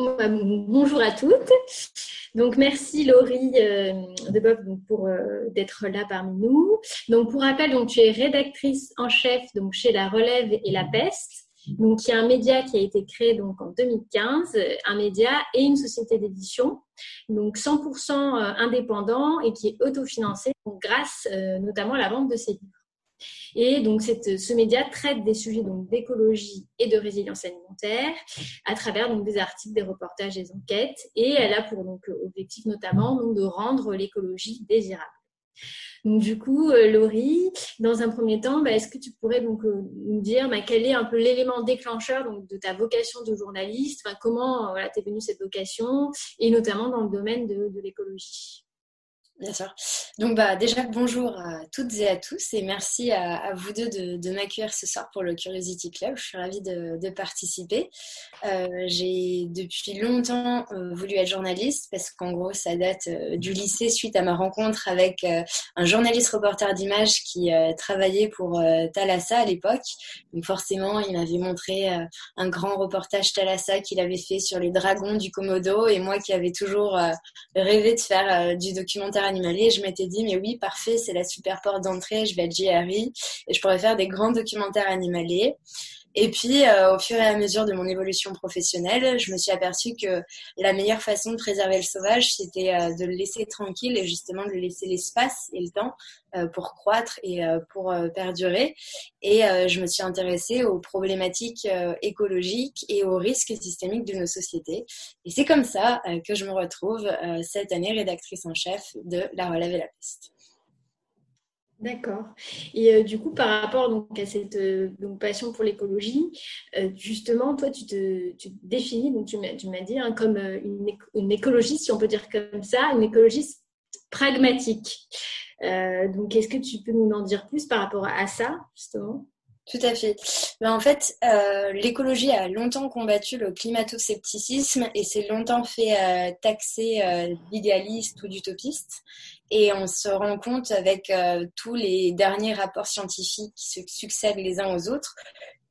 Bah, bonjour à toutes. Donc merci Laurie euh, pour euh, d'être là parmi nous. Donc pour rappel, tu es rédactrice en chef donc chez La Relève et La Peste. Donc il y un média qui a été créé donc en 2015, un média et une société d'édition, donc 100% euh, indépendant et qui est autofinancé grâce notamment à la vente de ses livres. Et donc, ce média traite des sujets d'écologie et de résilience alimentaire à travers donc, des articles, des reportages, des enquêtes. Et elle a pour donc, objectif notamment donc, de rendre l'écologie désirable. Donc, du coup, euh, Laurie, dans un premier temps, bah, est-ce que tu pourrais donc euh, nous dire bah, quel est un peu l'élément déclencheur donc, de ta vocation de journaliste? Comment euh, voilà, t'es venue cette vocation? Et notamment dans le domaine de l'écologie Bien sûr. Donc bah déjà bonjour à toutes et à tous et merci à, vous deux de, m'accueillir ce soir pour le Curiosity Club. Je suis ravie de, participer. Euh, j'ai depuis longtemps euh, voulu être journaliste parce qu'en gros ça date euh, du lycée suite à ma rencontre avec un journaliste reporter d'images qui travaillait pour Thalassa à l'époque. Donc forcément il m'avait montré un grand reportage Thalassa qu'il avait fait sur les dragons du Komodo et moi qui avais toujours rêvé de faire du documentaire animalier. Je m'étais dit, mais oui, parfait, c'est la super porte d'entrée, je vais être JRI et je pourrais faire des grands documentaires animaliers. Et puis, euh, au fur et à mesure de mon évolution professionnelle, je me suis aperçue que la meilleure façon de préserver le sauvage, c'était euh, de le laisser tranquille et justement de laisser l'espace et le temps euh, pour croître et pour perdurer. Et je me suis intéressée aux problématiques écologiques et aux risques systémiques de nos sociétés. Et c'est comme ça que je me retrouve cette année rédactrice en chef de La Relève et la Peste. D'accord. Et euh, du coup, par rapport donc, à cette euh, passion pour l'écologie, euh, justement, toi, tu te, définis, donc tu m'as dit, hein, comme une, écologiste, si on peut dire comme ça, une écologiste pragmatique. donc, est-ce que tu peux nous en dire plus par rapport à ça, justement? Tout à fait. Ben, en fait, l'écologie a longtemps combattu le climato-scepticisme et s'est longtemps fait taxer d'idéaliste ou d'utopiste. Et on se rend compte avec euh, tous les derniers rapports scientifiques qui se succèdent les uns aux autres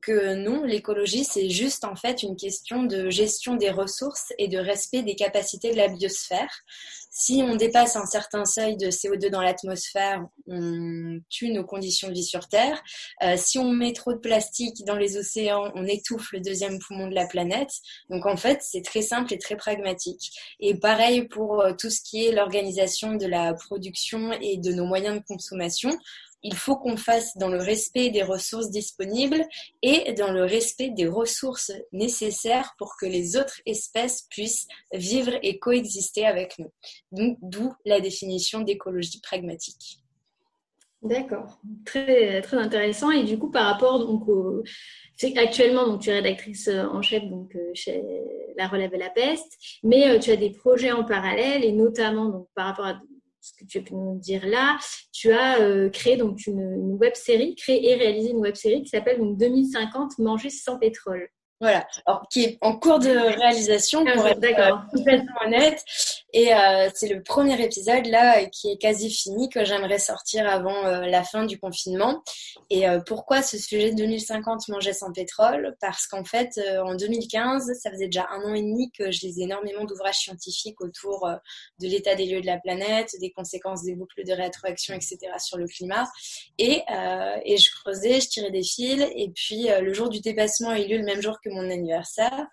que non, l'écologie, c'est juste en fait une question de gestion des ressources et de respect des capacités de la biosphère. Si on dépasse un certain seuil de CO2 dans l'atmosphère, on tue nos conditions de vie sur Terre. Euh, si on met trop de plastique dans les océans, on étouffe le deuxième poumon de la planète. Donc en fait, c'est très simple et très pragmatique. Et pareil pour euh, tout ce qui est l'organisation de la production et de nos moyens de consommation il faut qu'on fasse dans le respect des ressources disponibles et dans le respect des ressources nécessaires pour que les autres espèces puissent vivre et coexister avec nous. Donc, d'où la définition d'écologie pragmatique. D'accord, très, très intéressant. Et du coup, par rapport donc au... actuellement, donc, tu es rédactrice en chef donc, euh, chez La Relève et la Peste, mais euh, tu as des projets en parallèle et notamment donc, par rapport à ce que tu peux nous dire là, tu as euh, créé donc une, une web série, créé et réalisé une web série qui s'appelle donc 2050 Manger sans pétrole. Voilà, alors qui est en cours de réalisation pour ah, être euh, complètement honnête. Et euh, c'est le premier épisode là qui est quasi fini que j'aimerais sortir avant euh, la fin du confinement. Et euh, pourquoi ce sujet de 2050 manger sans pétrole? Parce qu'en fait, en 2015, ça faisait déjà un an et demi que je lisais énormément d'ouvrages scientifiques autour de l'état des lieux de la planète, des conséquences des boucles de rétroaction, etc. sur le climat. Et, et je creusais, je tirais des fils. Et puis le jour du dépassement a eu lieu le même jour que mon anniversaire.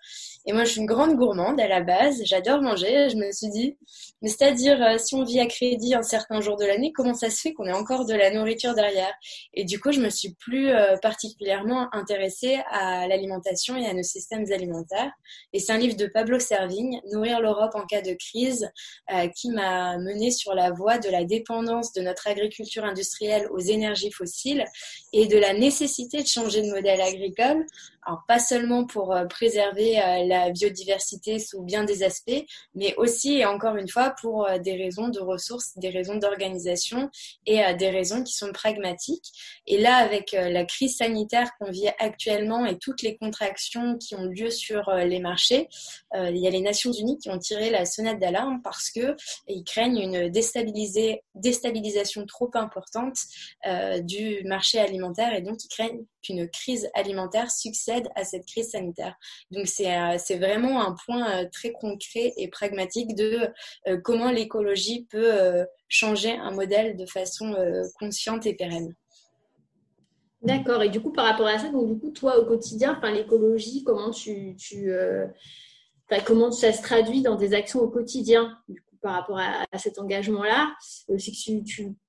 Et moi, je suis une grande gourmande à la base. J'adore manger. Je me suis dit mais c'est-à-dire, euh, si on vit à crédit un certain jour de l'année, comment ça se fait qu'on ait encore de la nourriture derrière? Et du coup, je me suis plus euh, particulièrement intéressée à l'alimentation et à nos systèmes alimentaires. Et c'est un livre de Pablo Servigne, Nourrir l'Europe en cas de crise, euh, qui m'a menée sur la voie de la dépendance de notre agriculture industrielle aux énergies fossiles et de la nécessité de changer de modèle agricole alors pas seulement pour euh, préserver euh, la biodiversité sous bien des aspects, mais aussi et encore une fois pour euh, des raisons de ressources, des raisons d'organisation et des raisons qui sont pragmatiques. Et là, avec la crise sanitaire qu'on vit actuellement et toutes les contractions qui ont lieu sur les marchés, il y a les Nations Unies qui ont tiré la sonnette d'alarme parce que ils craignent une déstabilisation trop importante du marché alimentaire et donc ils craignent qu'une crise alimentaire succède à cette crise sanitaire. Donc c'est vraiment un point très concret et pragmatique de comment l'écologie peut changer un modèle de façon consciente et pérenne. D'accord. Et du coup, par rapport à ça, donc du coup, toi, au quotidien, enfin, l'écologie, comment tu, comment ça se traduit dans tes actions au quotidien par rapport à, cet engagement-là C'est que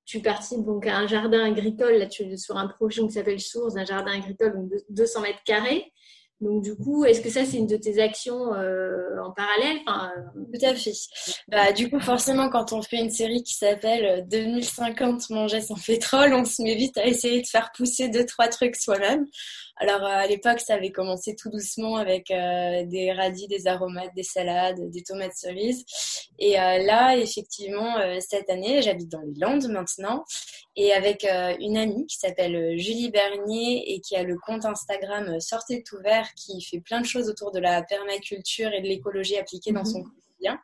tu, participes donc à un jardin agricole, là tu sur un projet qui s'appelle Source, un jardin agricole de 200 mètres carrés. Donc du coup, est-ce que ça c'est une de tes actions euh, en parallèle? Enfin, euh, Tout à fait. Bah du coup, forcément, quand on fait une série qui s'appelle 2050 manger sans pétrole, on se met vite à essayer de faire pousser deux trois trucs soi-même. Alors euh, à l'époque, ça avait commencé tout doucement avec euh, des radis, des aromates, des salades, des tomates cerises. Et euh, là, effectivement, cette année, j'habite dans les Landes maintenant, et avec une amie qui s'appelle Julie Bernier et qui a le compte Instagram Sortez tout vert, qui fait plein de choses autour de la permaculture et de l'écologie appliquée dans son quotidien.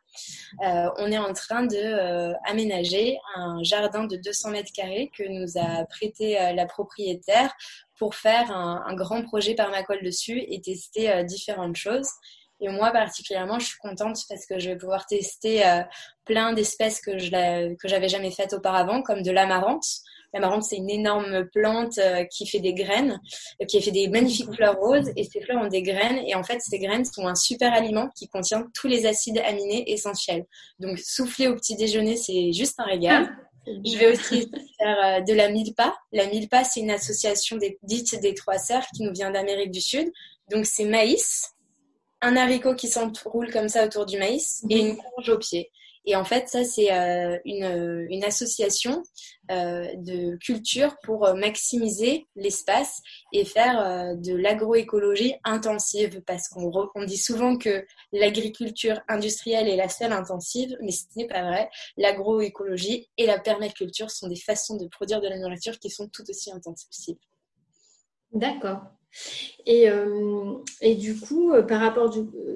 on est en train de aménager un jardin de 200 mètres carrés que nous a prêté la propriétaire pour faire un, grand projet permacolle dessus et tester euh, différentes choses. Et moi particulièrement, je suis contente parce que je vais pouvoir tester euh, plein d'espèces que je que j'avais jamais faites auparavant, comme de l'amarante. L'amarante, c'est une énorme plante euh, qui fait des graines, qui fait des magnifiques fleurs roses, et ces fleurs ont des graines. Et en fait, ces graines sont un super aliment qui contient tous les acides aminés essentiels. Donc, souffler au petit déjeuner, c'est juste un régal. Ah. Je vais aussi faire euh, de la milpa. La milpa, c'est une association des, dite des trois sœurs qui nous vient d'Amérique du Sud. Donc, c'est maïs, un haricot qui s'enroule comme ça autour du maïs et une courge au pied. Et en fait, ça, c'est euh, une, une, association euh, de culture pour euh, maximiser l'espace et faire euh, de l'agroécologie intensive. Parce qu'on on dit souvent que l'agriculture industrielle est la seule intensive, mais ce n'est pas vrai. L'agroécologie et la permaculture sont des façons de produire de la nourriture qui sont tout aussi intensives. D'accord. Et, et, du coup, par rapport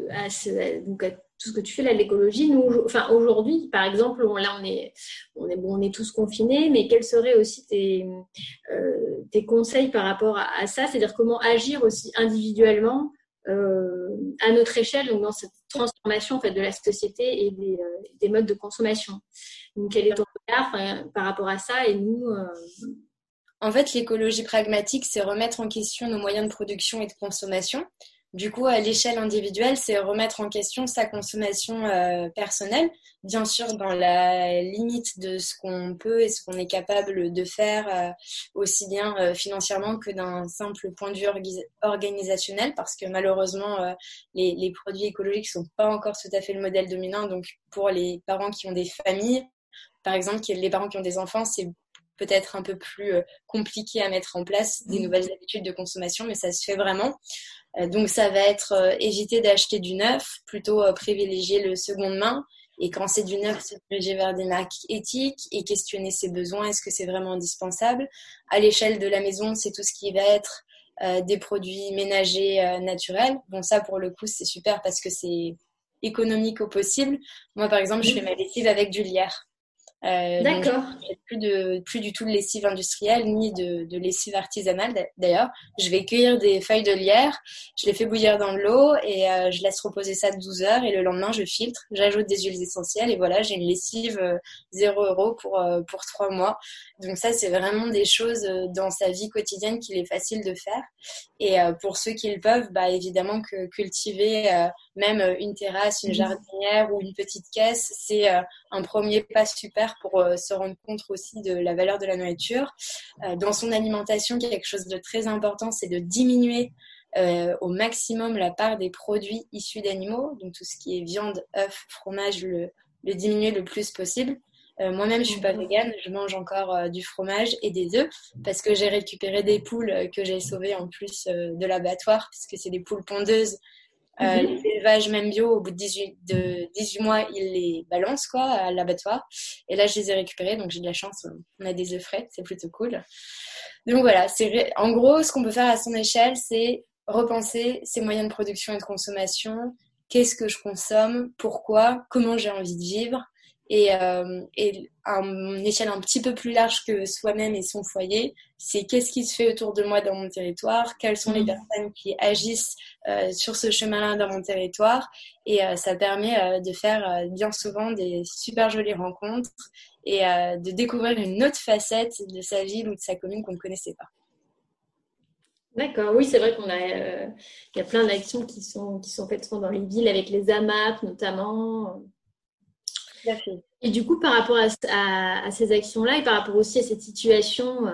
à, ce, donc à tout ce que tu fais là, l'écologie. Nous, enfin aujourd'hui, par exemple, là on est, on est bon, on est tous confinés, mais quels seraient aussi tes, euh, conseils par rapport à, ça? C'est-à-dire comment agir aussi individuellement euh, à notre échelle, donc dans cette transformation en fait de la société et des, euh, des modes de consommation. Donc quel est ton regard par rapport à ça Et nous en fait, l'écologie pragmatique, c'est remettre en question nos moyens de production et de consommation. Du coup, à l'échelle individuelle, c'est remettre en question sa consommation euh, personnelle, bien sûr dans la limite de ce qu'on peut et ce qu'on est capable de faire, euh, aussi bien euh, financièrement que d'un simple point de vue organisationnel, parce que malheureusement, les, les, produits écologiques sont pas encore tout à fait le modèle dominant. Donc, pour les parents qui ont des familles, par exemple, les parents qui ont des enfants, c'est peut-être un peu plus compliqué à mettre en place des mmh. nouvelles habitudes de consommation, mais ça se fait vraiment. Euh, donc ça va être euh, éviter d'acheter du neuf, plutôt euh, privilégier le seconde main. Et quand c'est du neuf, se diriger vers des marques éthiques et questionner ses besoins. Est-ce que c'est vraiment indispensable? À l'échelle de la maison, c'est tout ce qui va être des produits ménagers naturels. Bon, ça, pour le coup, c'est super parce que c'est économique au possible. Moi, par exemple, je fais ma lessive avec du lierre. Euh, D'accord. Plus de plus du tout de lessive industrielle ni de, de lessive artisanale d'ailleurs. Je vais cueillir des feuilles de lierre, je les fais bouillir dans de l'eau et euh, je laisse reposer ça 12 heures et le lendemain je filtre, j'ajoute des huiles essentielles et voilà j'ai une lessive euh, 0 euros pour euh, pour trois mois. Donc ça c'est vraiment des choses euh, dans sa vie quotidienne qu'il est facile de faire et pour ceux qui le peuvent, bah évidemment que cultiver même une terrasse, une mmh. jardinière ou une petite caisse, c'est un premier pas super pour euh, se rendre compte aussi de la valeur de la nourriture. Euh, dans son alimentation, quelque chose de très important, c'est de diminuer euh, au maximum la part des produits issus d'animaux, donc tout ce qui est viande, œufs, fromage, le, diminuer le plus possible. Moi-même, je suis pas végane, je mange encore du fromage et des œufs parce que j'ai récupéré des poules que j'ai sauvées en plus de l'abattoir puisque c'est des poules pondeuses euh, mhm. Les élevages, même bio, au bout de 18, de 18 mois, ils les balancent quoi, à l'abattoir. Et là, je les ai récupérés, donc j'ai de la chance. On a des œufs frais, c'est plutôt cool. Donc voilà, c'est en gros, ce qu'on peut faire à son échelle, c'est repenser ses moyens de production et de consommation. Qu'est-ce que je consomme? Pourquoi? Comment j'ai envie de vivre? Et, euh, et à une échelle un petit peu plus large que soi-même et son foyer, c'est qu'est-ce qui se fait autour de moi dans mon territoire, quelles sont les mmh. personnes qui agissent euh, sur ce chemin-là dans mon territoire. Et euh, ça permet de faire bien souvent des super jolies rencontres et de découvrir une autre facette de sa ville ou de sa commune qu'on ne connaissait pas. D'accord, oui, c'est vrai qu'on a, il y a plein d'actions qui sont, qui sont faites dans les villes avec les AMAP notamment. Et du coup, par rapport à, ces actions-là et par rapport aussi à cette situation euh,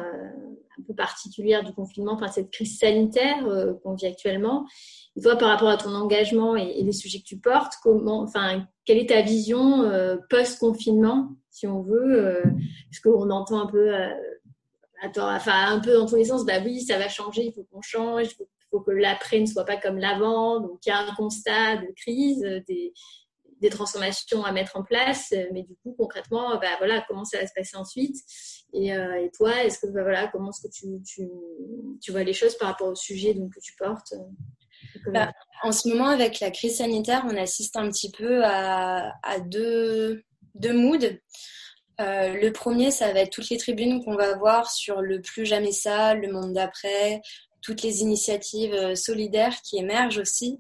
un peu particulière du confinement, enfin cette crise sanitaire euh, qu'on vit actuellement, et toi, par rapport à ton engagement et, les sujets que tu portes, comment, enfin, quelle est ta vision euh, post-confinement, si on veut, parce qu'on entend un peu, attends, enfin, un peu dans tous les sens, bah oui, ça va changer, il faut qu'on change, il faut, que l'après ne soit pas comme l'avant, donc il y a un constat de crise, des des transformations à mettre en place, euh, mais du coup concrètement, bah, voilà, comment ça va se passer ensuite? Et, euh, et toi, bah, comment est-ce que tu, vois les choses par rapport au sujet donc, que tu portes euh, bah, En ce moment, avec la crise sanitaire, on assiste un petit peu à, deux, moods. Euh, le premier, ça va être toutes les tribunes qu'on va voir sur le plus jamais ça, le monde d'après, toutes les initiatives solidaires qui émergent aussi.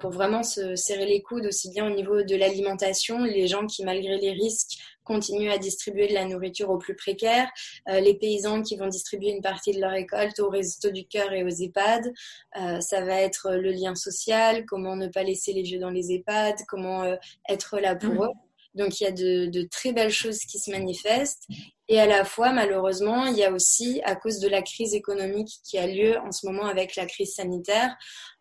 Pour vraiment se serrer les coudes aussi bien au niveau de l'alimentation, les gens qui malgré les risques continuent à distribuer de la nourriture aux plus précaires, euh, les paysans qui vont distribuer une partie de leur récolte aux Restos du Cœur et aux EHPAD. Euh, ça va être le lien social, comment ne pas laisser les vieux dans les EHPAD, comment être là pour mmh. eux. Donc il y a de, de, très belles choses qui se manifestent. Et à la fois, malheureusement, il y a aussi, à cause de la crise économique qui a lieu en ce moment avec la crise sanitaire,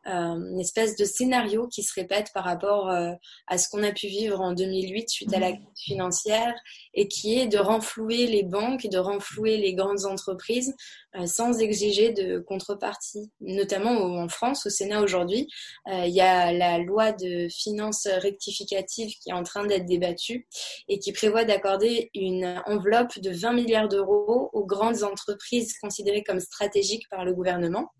euh, une espèce de scénario qui se répète par rapport euh, à ce qu'on a pu vivre en 2008 suite à la mhm. crise financière et qui est de renflouer les banques, de renflouer les grandes entreprises euh, sans exiger de contrepartie. Notamment en France, au Sénat aujourd'hui, il y a la loi de finances rectificative qui est en train d'être débattue et qui prévoit d'accorder une enveloppe de 20 milliards d'euros aux grandes entreprises considérées comme stratégiques par le gouvernement.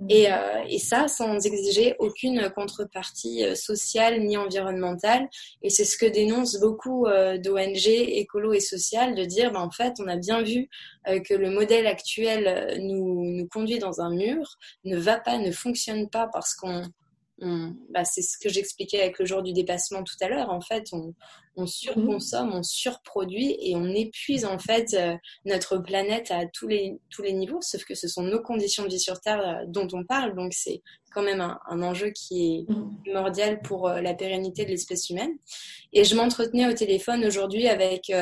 Mhm. Et, et ça, sans exiger aucune contrepartie euh, sociale ni environnementale. Et c'est ce que dénoncent beaucoup euh, d'ONG écolo et sociales, de dire, ben, en fait, on a bien vu euh, que le modèle actuel nous, nous conduit dans un mur, ne va pas, ne fonctionne pas parce qu'on bah, c'est ce que j'expliquais avec le jour du dépassement tout à l'heure. En fait, on, on, surconsomme, on surproduit et on épuise en fait euh, notre planète à tous les, tous les niveaux, sauf que ce sont nos conditions de vie sur Terre euh, dont on parle. Donc, c'est quand même un, un, enjeu qui est mm. primordial pour euh, la pérennité de l'espèce humaine. Et je m'entretenais au téléphone aujourd'hui avec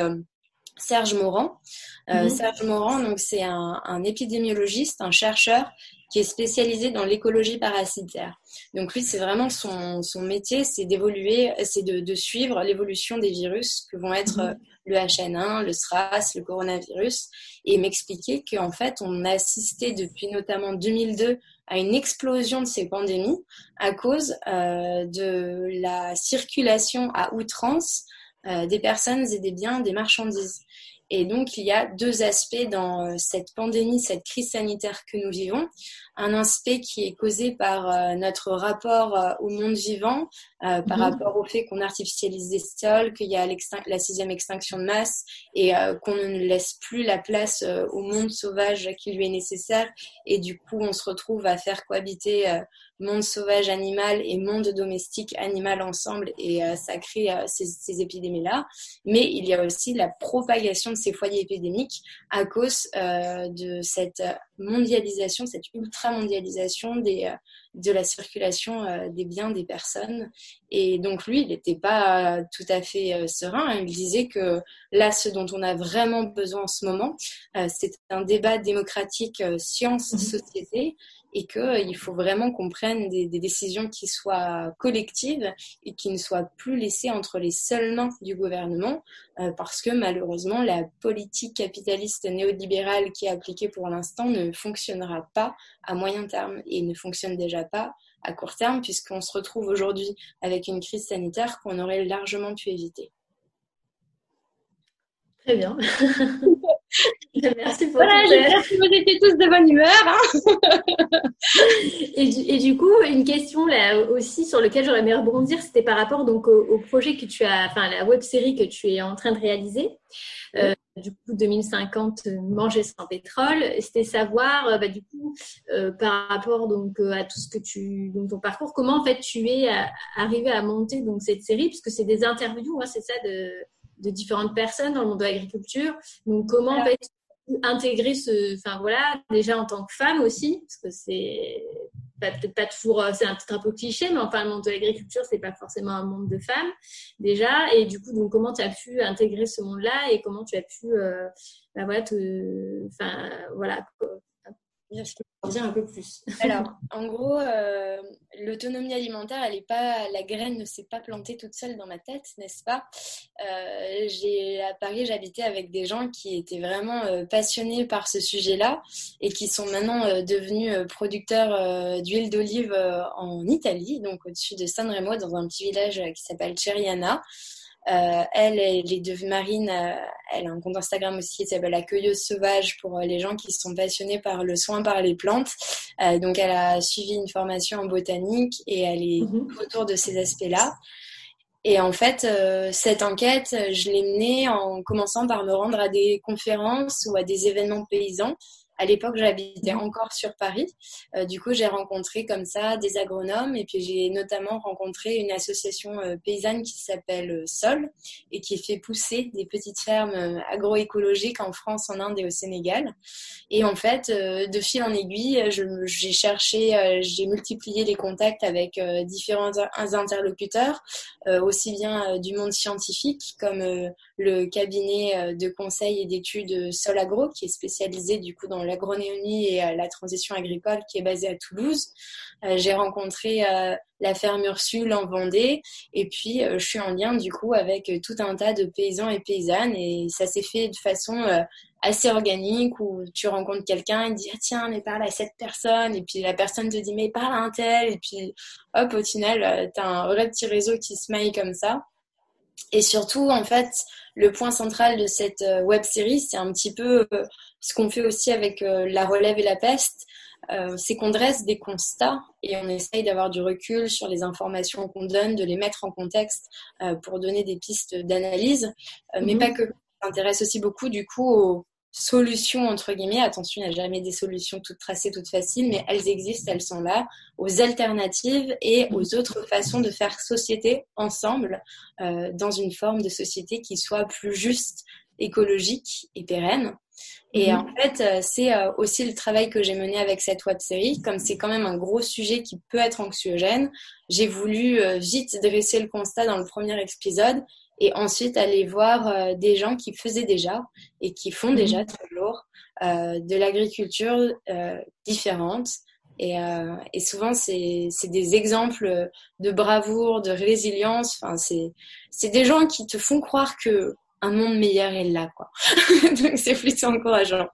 Serge Morand. Mm-hmm. Serge Morand, donc c'est un, un, épidémiologiste, un chercheur qui est spécialisé dans l'écologie parasitaire. Donc lui, c'est vraiment son, son métier, c'est d'évoluer, c'est de, de, suivre l'évolution des virus que vont être mhm. le HN1, le SRAS, le coronavirus, et m'expliquer qu'en fait, on a assisté depuis notamment 2002 à une explosion de ces pandémies à cause euh, de la circulation à outrance euh, des personnes et des biens, des marchandises. Et donc, il y a deux aspects dans euh, cette pandémie, cette crise sanitaire que nous vivons. Un aspect qui est causé par euh, notre rapport euh, au monde vivant, par mhm. rapport au fait qu'on artificialise des sols, qu'il y a la sixième extinction de masse et qu'on ne laisse plus la place au monde sauvage qui lui est nécessaire. Et du coup, on se retrouve à faire cohabiter monde sauvage animal et monde domestique animal ensemble et euh, ça crée euh, ces, ces épidémies-là. Mais il y a aussi la propagation de ces foyers épidémiques à cause euh, de cette mondialisation, cette ultra-mondialisation des, de la circulation des biens des personnes. Et donc lui, il n'était pas tout à fait serein. Il disait que là, ce dont on a vraiment besoin en ce moment, c'est un débat démocratique science-société et qu'il euh, faut vraiment qu'on prenne des, décisions qui soient collectives et qui ne soient plus laissées entre les seules mains du gouvernement, euh, parce que malheureusement, la politique capitaliste néolibérale qui est appliquée pour l'instant ne fonctionnera pas à moyen terme et ne fonctionne déjà pas à court terme, puisqu'on se retrouve aujourd'hui avec une crise sanitaire qu'on aurait largement pu éviter. Très bien. Merci pour voilà, j'espère que vous étiez tous de bonne humeur. Hein. et, du, coup, une question là aussi sur laquelle j'aurais aimé rebondir, c'était par rapport donc au, projet que tu as, enfin la web série que tu es en train de réaliser. Euh, du coup 2050 manger sans pétrole. C'était savoir bah, du coup par rapport donc à tout ce que tu donc ton parcours, comment en fait tu es arrivé à monter donc cette série puisque c'est des interviews, hein, c'est ça de, de différentes personnes dans le monde de l'agriculture. Donc comment en fait intégrer ce, enfin voilà, déjà en tant que femme aussi, parce que c'est peut-être pas toujours, c'est un, un peu cliché, mais enfin le monde de l'agriculture, c'est pas forcément un monde de femmes déjà. Et du coup, donc comment tu as pu intégrer ce monde-là et comment tu as pu, euh, bah, voilà, te, enfin voilà, je peux en dire un peu plus. Alors, en gros, euh, l'autonomie alimentaire, elle est pas, la graine ne s'est pas plantée toute seule dans ma tête, n'est-ce pas? Euh, à Paris, j'habitais avec des gens qui étaient vraiment euh, passionnés par ce sujet-là et qui sont maintenant devenus producteurs d'huile d'olive en Italie, donc au-dessus de San Remo, dans un petit village qui s'appelle Ceriana. Euh, elle, elle est de Marine, euh, elle a un compte Instagram aussi qui s'appelle La Cueilleuse Sauvage pour euh, les gens qui sont passionnés par le soin par les plantes. donc elle a suivi une formation en botanique et elle est mhm. autour de ces aspects-là. Et en fait, cette enquête, je l'ai menée en commençant par me rendre à des conférences ou à des événements paysans à l'époque, j'habitais encore sur Paris. Euh, du coup, j'ai rencontré comme ça des agronomes et puis j'ai notamment rencontré une association euh, paysanne qui s'appelle euh, Sol et qui fait pousser des petites fermes agroécologiques en France, en Inde et au Sénégal. Et en fait, de fil en aiguille, j'ai cherché, j'ai multiplié les contacts avec différents interlocuteurs, aussi bien du monde scientifique comme le cabinet de conseil et d'études Sol Agro qui est spécialisé du coup dans l'agronomie et la transition agricole qui est basée à Toulouse. Euh, j'ai rencontré euh, la ferme Ursule en Vendée. Et puis euh, je suis en lien du coup avec tout un tas de paysans et paysannes. Et ça s'est fait de façon assez organique où tu rencontres quelqu'un et dit ah, tiens mais parle à cette personne. Et puis la personne te dit mais parle à un tel. Et puis hop au final tu as un vrai petit réseau qui se maille comme ça et surtout en fait le point central de cette web série c'est un petit peu ce qu'on fait aussi avec euh, la relève et la peste, euh, c'est qu'on dresse des constats et on essaye d'avoir du recul sur les informations qu'on donne, de les mettre en contexte euh, pour donner des pistes d'analyse, mais mhm. pas que. On s'intéresse aussi beaucoup du coup aux solutions entre guillemets. Attention, il n'y a jamais des solutions toutes tracées, toutes faciles, mais elles existent, elles sont là, aux alternatives et aux autres façons de faire société ensemble dans une forme de société qui soit plus juste, écologique et pérenne. Et mhm. en fait, euh, c'est euh, aussi le travail que j'ai mené avec cette web série. Comme c'est quand même un gros sujet qui peut être anxiogène, j'ai voulu euh, vite dresser le constat dans le premier épisode et ensuite aller voir des gens qui faisaient déjà et qui font déjà mhm. toujours de l'agriculture différente. Et, et souvent, c'est des exemples de bravoure, de résilience. Enfin, c'est des gens qui te font croire que un monde meilleur est là, quoi. Donc c'est plutôt encourageant.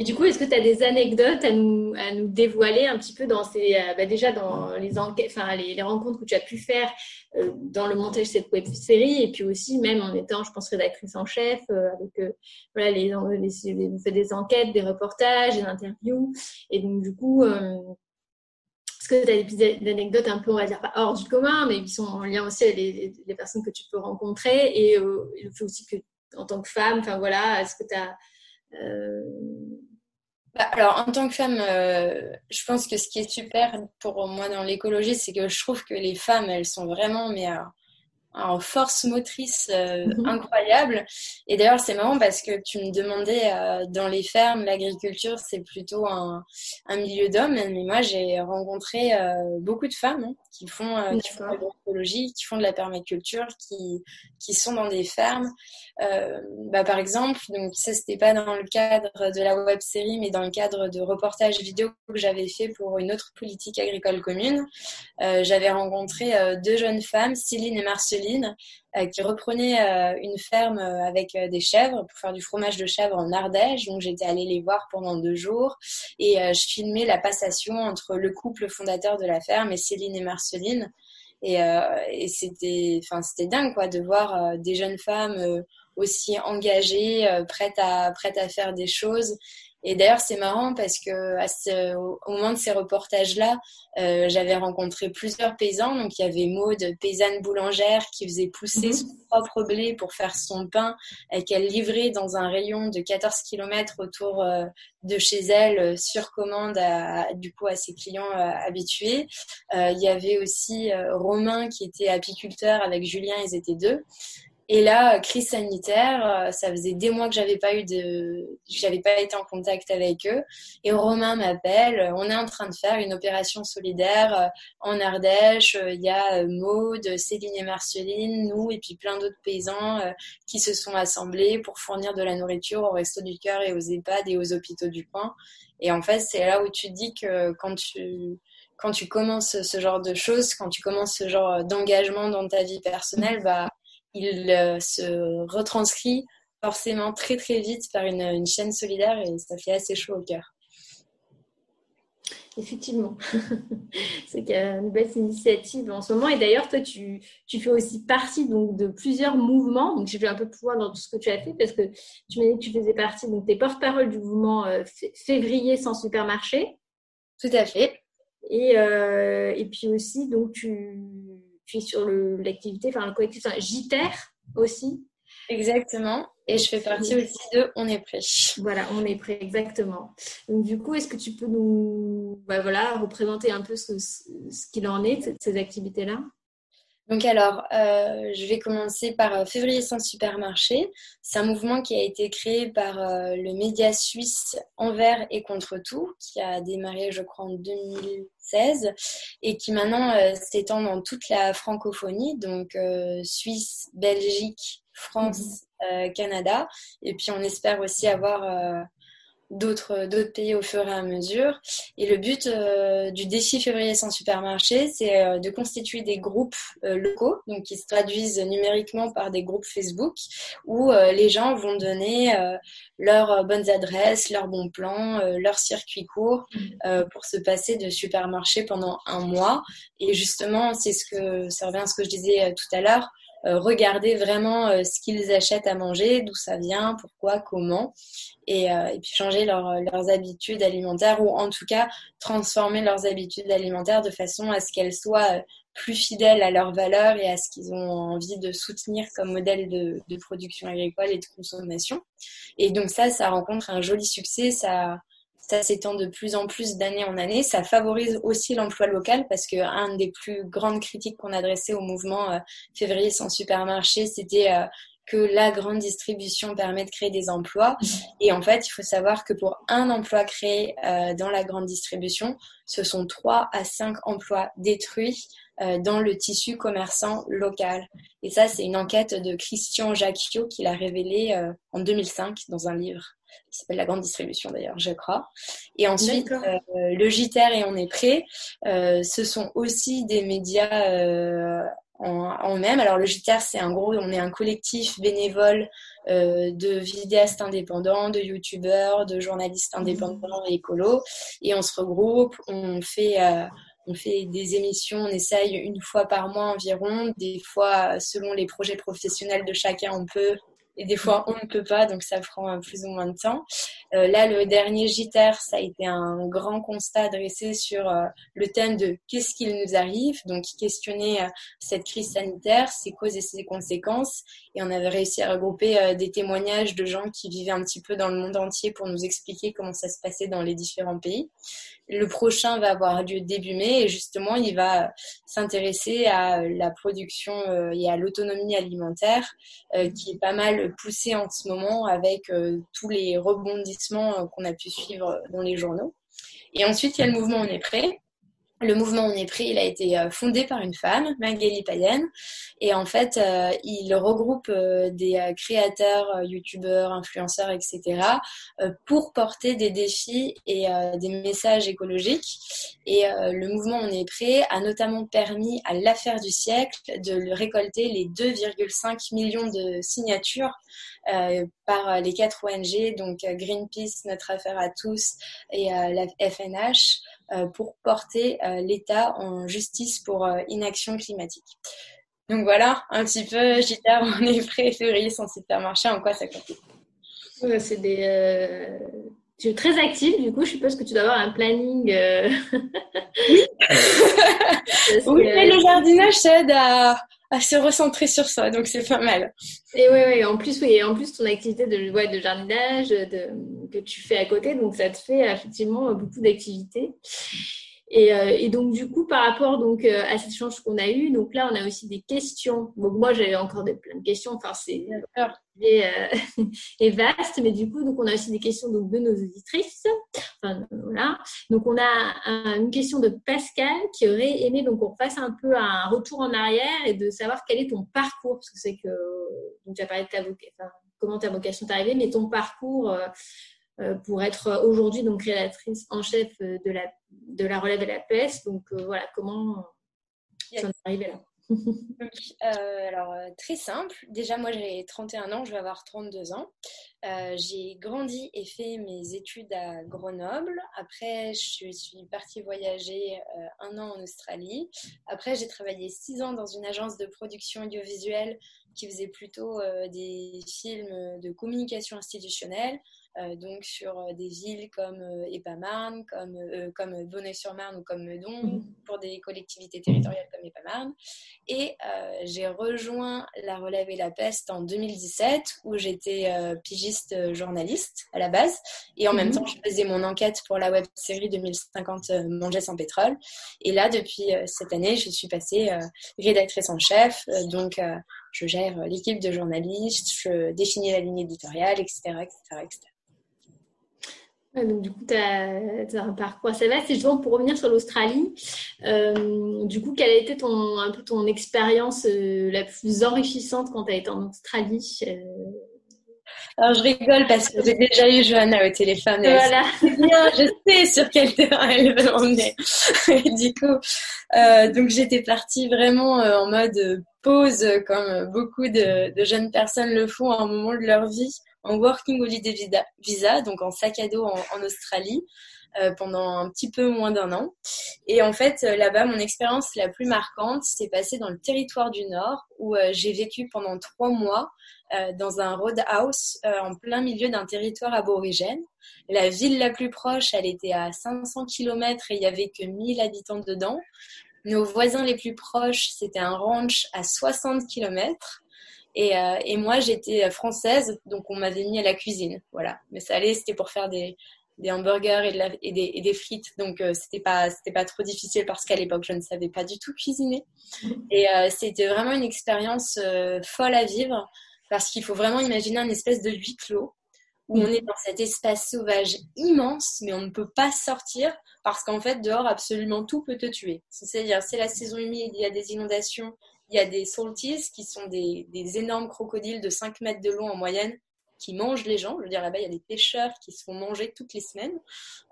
Et du coup, est-ce que tu as des anecdotes à nous, dévoiler un petit peu dans ces, euh, bah déjà dans les enquêtes, les, rencontres que tu as pu faire euh, dans le montage de cette web série, et puis aussi même en étant, je pense, rédactrice en chef, euh, avec voilà les, les, vous faites des enquêtes, des reportages, des interviews, et donc du coup, est-ce que tu as des anecdotes un peu, on va dire, pas hors du commun, mais qui sont en lien aussi avec les, personnes que tu peux rencontrer et le fait aussi que, en tant que femme, enfin voilà, est-ce que tu as. Euh, bah, alors, en tant que femme, euh, je pense que ce qui est super pour moi dans l'écologie, c'est que je trouve que les femmes, elles sont vraiment, mais en force motrice euh, mhm. incroyable. Et d'ailleurs, c'est marrant parce que tu me demandais euh, dans les fermes, l'agriculture, c'est plutôt un, un milieu d'hommes. Mais moi, j'ai rencontré euh, beaucoup de femmes hein, qui, font, qui font de l'agroécologie, qui font de la permaculture, qui, qui sont dans des fermes. bah, par exemple, donc ça, c'était pas dans le cadre de la web série, mais dans le cadre de reportages vidéo que j'avais fait pour une autre politique agricole commune. j'avais rencontré deux jeunes femmes, Céline et Marceline euh, qui reprenait euh, une ferme euh, avec des chèvres pour faire du fromage de chèvre en Ardèche. Donc j'étais allée les voir pendant deux jours et je filmais la passation entre le couple fondateur de la ferme et Céline et Marceline. Et, c'était, enfin c'était dingue quoi de voir des jeunes femmes aussi engagées, prêtes à prêtes à faire des choses Et d'ailleurs, c'est marrant parce que au moment de ces reportages-là, euh, j'avais rencontré plusieurs paysans. Donc, il y avait Maude, paysanne boulangère, qui faisait pousser mhm. son propre blé pour faire son pain et qu'elle livrait dans un rayon de 14 km autour euh, de chez elle euh, sur commande à, du coup à ses clients habitués. il y avait aussi Romain qui était apiculteur avec Julien, ils étaient deux. Et là, crise sanitaire, euh, ça faisait des mois que j'avais pas eu de, j'avais pas été en contact avec eux. Et Romain m'appelle, on est en train de faire une opération solidaire euh, en Ardèche. Euh, il y a Maude, Céline et Marceline, nous et puis plein d'autres paysans qui se sont assemblés pour fournir de la nourriture au Resto du Cœur et aux EHPAD et aux hôpitaux du coin. Et en fait, c'est là où tu dis que quand tu quand tu commences ce genre de choses, quand tu commences ce genre d'engagement dans ta vie personnelle, bah il euh, se retranscrit forcément très très vite par une, chaîne solidaire et ça fait assez chaud au cœur. Effectivement, c'est qu'il y a une belle initiative en ce moment. Et d'ailleurs, toi, tu, fais aussi partie donc, de plusieurs mouvements. Donc, j'ai vu un peu pouvoir dans tout ce que tu as fait parce que tu m'as dit que tu faisais partie, donc, des porte-parole du mouvement euh, Février sans supermarché. Tout à fait. Et, euh, et puis aussi, donc, tu, puis sur l'activité, enfin le collectif, JTER aussi. Exactement. Et je fais partie aussi de On est prêt. Voilà, On est prêt, exactement. Donc, du coup, est-ce que tu peux nous bah, voilà, représenter un peu ce, ce qu'il en est de ces activités-là? Donc alors, euh, je vais commencer par euh, Février sans supermarché. C'est un mouvement qui a été créé par euh, le média suisse Envers et contre tout, qui a démarré, je crois, en 2016 et qui maintenant s'étend dans toute la francophonie, donc Suisse, Belgique, France, mmh. Canada. Et puis on espère aussi avoir d'autres d'autres pays au fur et à mesure. Et le but euh, du défi février sans supermarché, c'est euh, de constituer des groupes euh, locaux, donc qui se traduisent numériquement par des groupes Facebook, où les gens vont donner leurs bonnes adresses, leurs bons plans, leurs circuits courts pour se passer de supermarché pendant un mois. Et justement, c'est ce que ça revient à ce que je disais tout à l'heure. Regarder vraiment ce qu'ils achètent à manger, d'où ça vient, pourquoi, comment, euh, et, puis changer leurs habitudes alimentaires ou en tout cas transformer leurs habitudes alimentaires de façon à ce qu'elles soient euh, plus fidèles à leurs valeurs et à ce qu'ils ont envie de soutenir comme modèle de, production agricole et de consommation. Et donc ça, ça rencontre un joli succès, ça, ça s'étend de plus en plus d'année en année. Ça favorise aussi l'emploi local parce que un des plus grandes critiques qu'on adressait au mouvement euh, février sans supermarché, c'était que la grande distribution permet de créer des emplois. Et en fait, il faut savoir que pour un emploi créé euh, dans la grande distribution, ce sont trois à cinq emplois détruits euh, dans le tissu commerçant local. Et ça, c'est une enquête de Christian Jacquiot qui l'a révélé euh, en 2005 dans un livre qui s'appelle La Grande Distribution d'ailleurs, je crois. Et ensuite, le JTR et On est prêt, ce sont aussi des médias en, même. Alors le JTR, c'est un gros, on est un collectif bénévole euh, de vidéastes indépendants, de youtubeurs, de journalistes mmh. indépendants et écolos, et on se regroupe, on fait euh, on fait des émissions, on essaye une fois par mois environ. Des fois, selon les projets professionnels de chacun, on peut et des fois on ne peut pas, donc ça prend plus ou moins de temps. Euh, là, le dernier JTER, ça a été un grand constat dressé sur euh, le thème de qu'est-ce qu'il nous arrive, donc questionner euh, cette crise sanitaire, ses causes et ses conséquences, et on avait réussi à regrouper des témoignages de gens qui vivaient un petit peu dans le monde entier pour nous expliquer comment ça se passait dans les différents pays. Le prochain va avoir lieu début mai et justement, il va s'intéresser à la production et à l'autonomie alimentaire qui est pas mal poussée en ce moment avec tous les rebondissements qu'on a pu suivre dans les journaux. Et ensuite, il y a le mouvement On est prêt, le mouvement On est prêt, il a été euh, fondé par une femme, Magali Payen, et en fait, euh, il regroupe euh, des créateurs, youtubeurs, influenceurs, etc., pour porter des défis et des messages écologiques. Et le mouvement On est prêt a notamment permis à l'affaire du siècle de récolter les 2,5 millions de signatures par les quatre ONG, donc Greenpeace, Notre Affaire à tous et la FNH euh, pour porter euh, l'État en justice pour euh, inaction climatique. Donc voilà, un petit peu, JTR, on est prêt, février sans supermarché, en quoi ça consiste C'est des, tu es très active, du coup, je suppose que tu dois avoir un planning. Euh, oui, oui mais le jardinage, ça aide à, se recentrer sur soi, donc c'est pas mal. Et oui, ouais, en plus, oui, en plus, ton activité de, ouais, de jardinage que tu fais à côté, donc ça te fait effectivement beaucoup d'activités. Euh, et, donc, du coup, par rapport donc, euh, à cet échange qu'on a eu, donc là, on a aussi des questions. Donc, moi, j'avais encore des, plein de questions. Enfin, c'est et, euh, est vaste, mais du coup, donc, on a aussi des questions donc, de nos auditrices. Enfin, voilà. Donc, on a une question de Pascal qui aurait aimé donc qu'on fasse un peu un retour en arrière et de savoir quel est ton parcours, parce que c'est que donc tu as parlé de ta vocation, enfin, comment ta vocation est arrivée, mais ton parcours. Euh, pour être aujourd'hui donc rédactrice en chef euh, de la, de la relève et la peste. Donc euh, voilà, comment tu en es arrivée là alors, très simple. Déjà, moi, j'ai 31 ans, je vais avoir 32 ans. j'ai grandi et fait mes études à Grenoble. Après, je suis partie voyager un an en Australie. Après, j'ai travaillé six ans dans une agence de production audiovisuelle qui faisait plutôt des films de communication institutionnelle. Euh, donc sur euh, des villes comme euh, comme, comme Bonneuil-sur-Marne ou comme Meudon, mhm. pour des collectivités territoriales comme Epamarne. Et j'ai rejoint La Relève et la Peste en 2017, où j'étais pigiste journaliste à la base. Et en même mhm. temps, je faisais mon enquête pour la web série 2050 Manger sans pétrole. Et là, depuis cette année, je suis passée rédactrice en chef. donc, je gère l'équipe de journalistes, je définis la ligne éditoriale, etc. etc., etc donc, du coup, tu as, un parcours assez vaste. Et justement, pour revenir sur l'Australie, euh, du coup, quelle a été ton, un peu ton expérience euh, la plus enrichissante quand tu as été en Australie euh? Alors, je rigole parce que j'ai déjà eu Johanna au téléphone. Voilà. Bien, je sais sur quel terrain elle veut emmener. Et du coup, donc j'étais partie vraiment en mode pause, comme beaucoup de, jeunes personnes le font à un moment de leur vie en Working Holiday Visa, donc en sac à dos en, Australie. Euh, pendant un petit peu moins d'un an. Et en fait, euh, là-bas, mon expérience la plus marquante s'est passée dans le territoire du Nord, où euh, j'ai vécu pendant trois mois dans un roadhouse en plein milieu d'un territoire aborigène. La ville la plus proche, elle était à 500 km et il n'y avait que 1000 habitants dedans. Nos voisins les plus proches, c'était un ranch à 60 km. Euh, et, moi, j'étais française, donc on m'avait mis à la cuisine. Voilà. Mais ça allait, c'était pour faire des, hamburgers et, des, frites. Donc, euh, c'était pas, pas trop difficile parce qu'à l'époque, je ne savais pas du tout cuisiner. Et euh, c'était vraiment une expérience folle à vivre parce qu'il faut vraiment imaginer un espèce de huis clos où on est dans cet espace sauvage immense, mais on ne peut pas sortir parce qu'en fait, dehors, absolument tout peut te tuer. C'est-à-dire, c'est la saison humide, il y a des inondations, il y a des salties qui sont des, énormes crocodiles de 5 mètres de long en moyenne qui mangent les gens. Je veux dire, là-bas, il y a des pêcheurs qui se font manger toutes les semaines.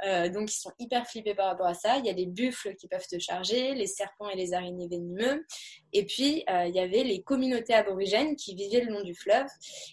Euh, donc, ils sont hyper flippés par rapport à ça. Il y a des buffles qui peuvent te charger, les serpents et les araignées venimeux. Et puis, euh, il y avait les communautés aborigènes qui vivaient le long du fleuve.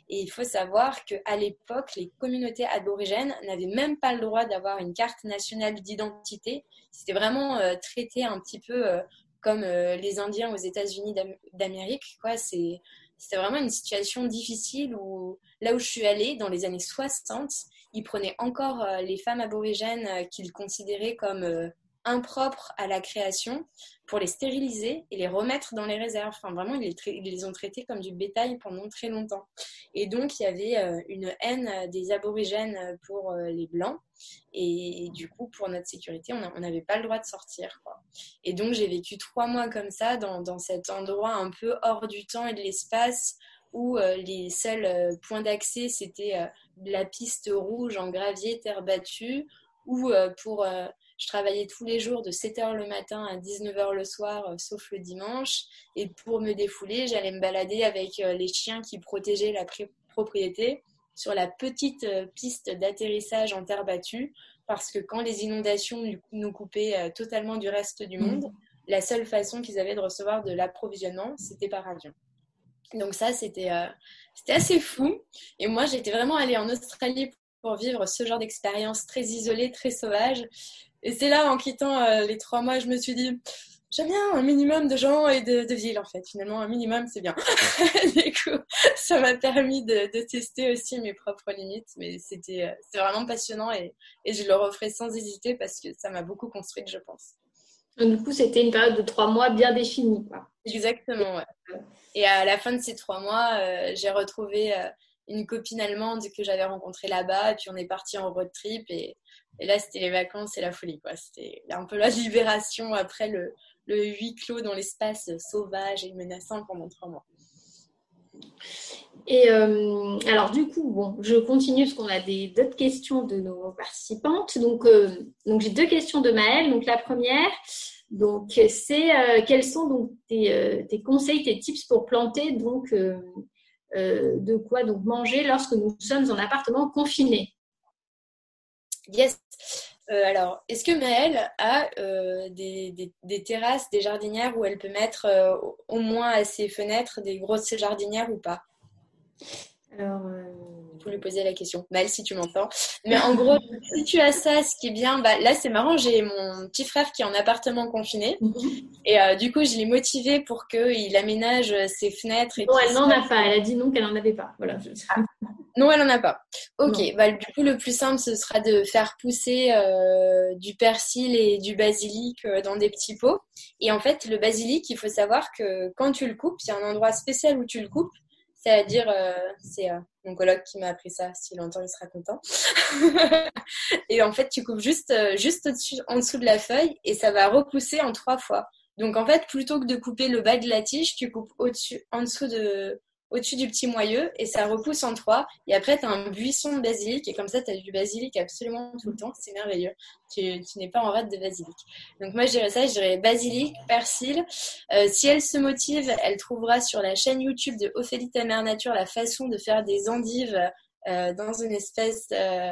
Et il faut savoir qu'à l'époque, les communautés aborigènes n'avaient même pas le droit d'avoir une carte nationale d'identité. C'était vraiment euh, traité un petit peu comme les Indiens aux États-Unis d'Amérique. Quoi, c'est c'était vraiment une situation difficile où là où je suis allée dans les années 60, ils prenaient encore euh, les femmes aborigènes euh, qu'ils considéraient comme impropres à la création pour les stériliser et les remettre dans les réserves. Enfin, vraiment, ils les, ont traités comme du bétail pendant très longtemps. Et donc, il y avait euh, une haine des aborigènes pour euh, les Blancs. Et, du coup, pour notre sécurité, on n'avait pas le droit de sortir. Et donc, j'ai vécu trois mois comme ça, dans, cet endroit un peu hors du temps et de l'espace, où euh, les seuls points d'accès, c'était la piste rouge en gravier, terre battue, ou pour je travaillais tous les jours de 7h le matin à 19h le soir, euh, sauf le dimanche. Et pour me défouler, j'allais me balader avec euh, les chiens qui protégeaient la propriété sur la petite euh, piste d'atterrissage en terre battue. Parce que quand les inondations nous coupaient totalement du reste du monde, mmh. la seule façon qu'ils avaient de recevoir de l'approvisionnement, c'était par avion. Donc ça, c'était assez fou. Et moi, j'étais vraiment allée en Australie pour vivre ce genre d'expérience très isolée, très sauvage. Et c'est là, en quittant euh, les trois mois, je me suis dit, j'aime bien un minimum de gens et de, de villes en fait. Finalement, un minimum, c'est bien. du coup, ça m'a permis de, de, tester aussi mes propres limites. Mais c'était euh, vraiment passionnant et, et, je le referai sans hésiter parce que ça m'a beaucoup construite, je pense. du coup, c'était une période de trois mois bien définie. Quoi. Exactement, ouais. Et à la fin de ces trois mois, euh, j'ai retrouvé euh, une copine allemande que j'avais rencontrée là-bas. Puis on est parti en road trip. Et, là, c'était les vacances et la folie. quoi. C'était un peu la libération après le, huis clos dans l'espace sauvage et menaçant pendant trois mois. Et euh, alors du coup, bon, je continue parce qu'on a d'autres questions de nos participantes. Donc, euh, donc j'ai deux questions de Maëlle. Donc la première, c'est euh, quels sont donc tes, tes, conseils, tes tips pour planter donc de quoi donc manger lorsque nous sommes en appartement confiné. Yes. Euh, alors, est-ce que Maëlle a euh, des, terrasses, des jardinières où elle peut mettre euh, au moins à ses fenêtres des grosses jardinières ou pas? Lui poser la question. Maëlle, si tu m'entends. Mais en gros, si tu as ça, ce qui est bien, bah, là c'est marrant, j'ai mon petit frère qui est en appartement confiné. Mhm. Et du coup, je l'ai motivé pour qu'il aménage ses fenêtres. Et non, elle n'en a pas. Elle a dit non qu'elle n'en avait pas. Voilà. Ah. Non, elle n'en a pas. Ok, bah, du coup, le plus simple, ce sera de faire pousser euh, du persil et du basilic euh, dans des petits pots. Et en fait, le basilic, il faut savoir que quand tu le coupes, il y a un endroit spécial où tu le coupes. C'est-à-dire, euh, c'est mon coloc qui m'a appris ça. S'il entend, il sera content. et en fait, tu coupes juste, juste au-dessus, en dessous de la feuille et ça va repousser en trois fois. Donc, en fait, plutôt que de couper le bas de la tige, tu coupes au-dessus, en dessous de, au-dessus du petit moyeu et ça repousse en trois. Et après, tu as un buisson de basilic et comme ça, tu as du basilic absolument tout le temps. C'est merveilleux. Tu, n'es pas en rade de basilic. Donc moi, je dirais ça, je dirais basilic, persil. Euh, si elle se motive, elle trouvera sur la chaîne YouTube de Ophélie ta nature la façon de faire des endives euh, dans une espèce euh,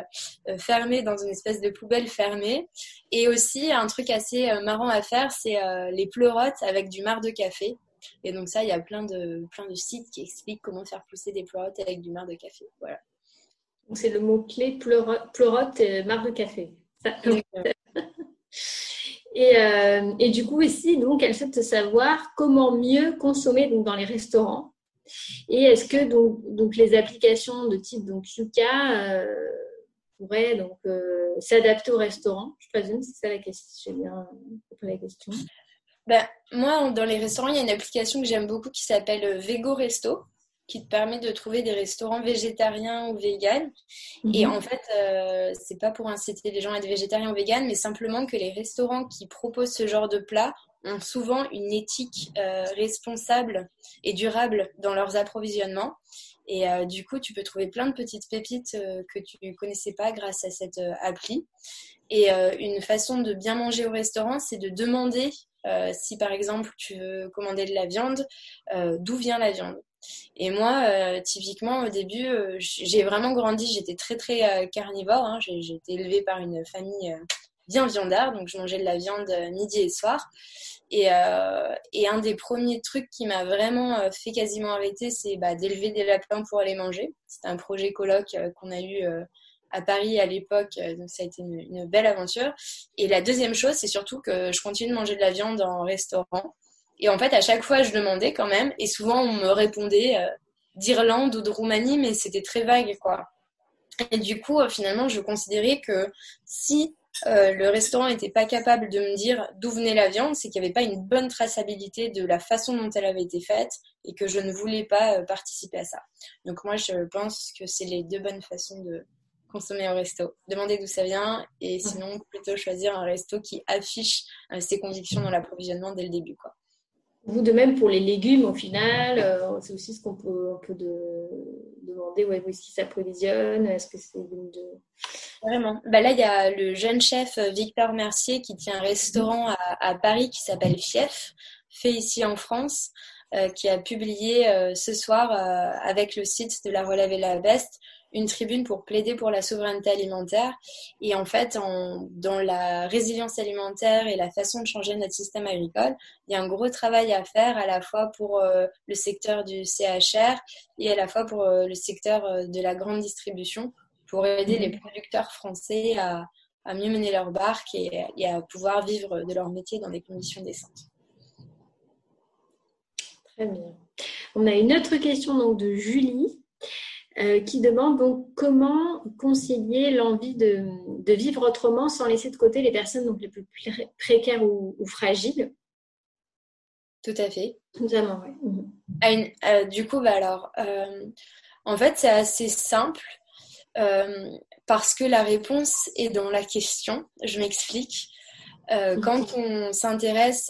fermée, dans une espèce de poubelle fermée. Et aussi, un truc assez marrant à faire, c'est les pleurotes avec du marc de café. Et donc ça, il y a plein de, plein de sites qui expliquent comment faire pousser des pleurotes avec du marc de café. Voilà. Donc c'est le mot-clé pleurote, et marc de café. et, euh, et, du coup aussi, donc, elle souhaite savoir comment mieux consommer donc, dans les restaurants. Et est-ce que donc, donc, les applications de type donc, Yuka euh, pourraient donc, euh, s'adapter au restaurant Je présume, c'est ça la question. J'ai bien compris la question. Ben, moi, dans les restaurants, il y a une application que j'aime beaucoup qui s'appelle euh, Vego Resto, qui te permet de trouver des restaurants végétariens ou véganes. Et mhm. en fait, euh, c'est pas pour inciter les gens à être végétariens ou véganes, mais simplement que les restaurants qui proposent ce genre de plat ont souvent une éthique euh, responsable et durable dans leurs approvisionnements. Et du coup, tu peux trouver plein de petites pépites que tu ne connaissais pas grâce à cette appli. Et une façon de bien manger au restaurant, c'est de demander euh, si par exemple tu veux commander de la viande, euh, d'où vient la viande? Et moi, euh, typiquement, au début, j'ai vraiment grandi, j'étais très très carnivore. Hein. j'ai été élevée par une famille bien viandard, donc je mangeais de la viande midi et soir. Et, un des premiers trucs qui m'a vraiment fait quasiment arrêter, c'est bah, d'élever des lapins pour aller manger. C'était un projet colloque qu'on a eu à Paris à l'époque, euh, donc ça a été une, belle aventure. Et la deuxième chose, c'est surtout que je continue de manger de la viande en restaurant. Et en fait, à chaque fois, je demandais quand même, et souvent on me répondait euh, d'Irlande ou de Roumanie, mais c'était très vague, quoi. Et du coup, euh, finalement, je considérais que si le restaurant n'était pas capable de me dire d'où venait la viande, c'est qu'il n'y avait pas une bonne traçabilité de la façon dont elle avait été faite et que je ne voulais pas participer à ça. Donc moi, je pense que c'est les deux bonnes façons de, consommer au resto. Demander d'où ça vient et sinon plutôt choisir un resto qui affiche euh, ses convictions dans l'approvisionnement dès le début. Quoi. Vous de même pour les légumes au final, euh, c'est aussi ce qu'on peut, peut demander où est-ce qu'ils s'approvisionnent, est-ce que c'est de... Vraiment. Bah là, il y a le jeune chef euh, Victor Mercier qui tient un restaurant à, Paris qui s'appelle Fief, fait ici en France. qui a publié ce soir avec le site de la Relève et la Beste une tribune pour plaider pour la souveraineté alimentaire. Et en fait, dans la résilience alimentaire et la façon de changer notre système agricole, il y a un gros travail à faire à la fois pour euh, le secteur du CHR et à la fois pour euh, le secteur euh, de la grande distribution pour aider les producteurs français à, mieux mener leur barque et, à pouvoir vivre de leur métier dans des conditions décentes. Très bien. On a une autre question donc, de Julie. Euh, qui demande donc comment concilier l'envie de, vivre autrement sans laisser de côté les personnes donc les plus précaires ou, fragiles. Tout à fait. Totalement, oui. Mhm. Euh, du coup, bah alors, euh, en fait, c'est assez simple parce que la réponse est dans la question. Je m'explique. quand on s'intéresse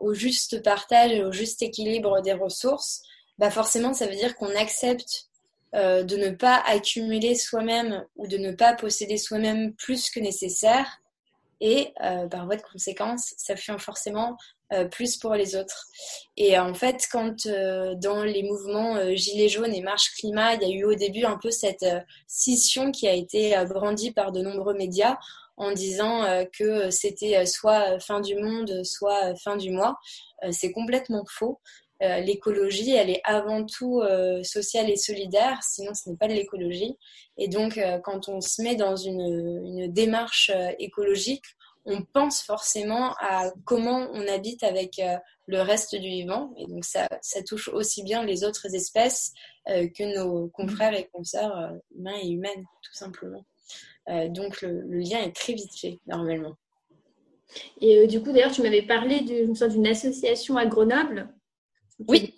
au juste partage et au juste équilibre des ressources, bah forcément, ça veut dire qu'on accepte euh, de ne pas accumuler soi-même ou de ne pas posséder soi-même plus que nécessaire. Et euh, par voie de conséquence, ça fait forcément euh, plus pour les autres. Et en fait, quand dans les mouvements Gilets jaunes et Marche Climat, il y a eu au début un peu cette scission qui a été brandie par de nombreux médias en disant que c'était soit fin du monde, soit fin du mois. c'est complètement faux. Euh, l'écologie, elle est avant tout euh, sociale et solidaire, sinon ce n'est pas de l'écologie. Et donc, euh, quand on se met dans une, démarche écologique, on pense forcément à comment on habite avec le reste du vivant. Et donc, ça, touche aussi bien les autres espèces que nos confrères et consoeurs humains et humaines, tout simplement. donc, le, lien est très vite fait, normalement. Et du coup, d'ailleurs, tu m'avais parlé d'une association à Grenoble oui,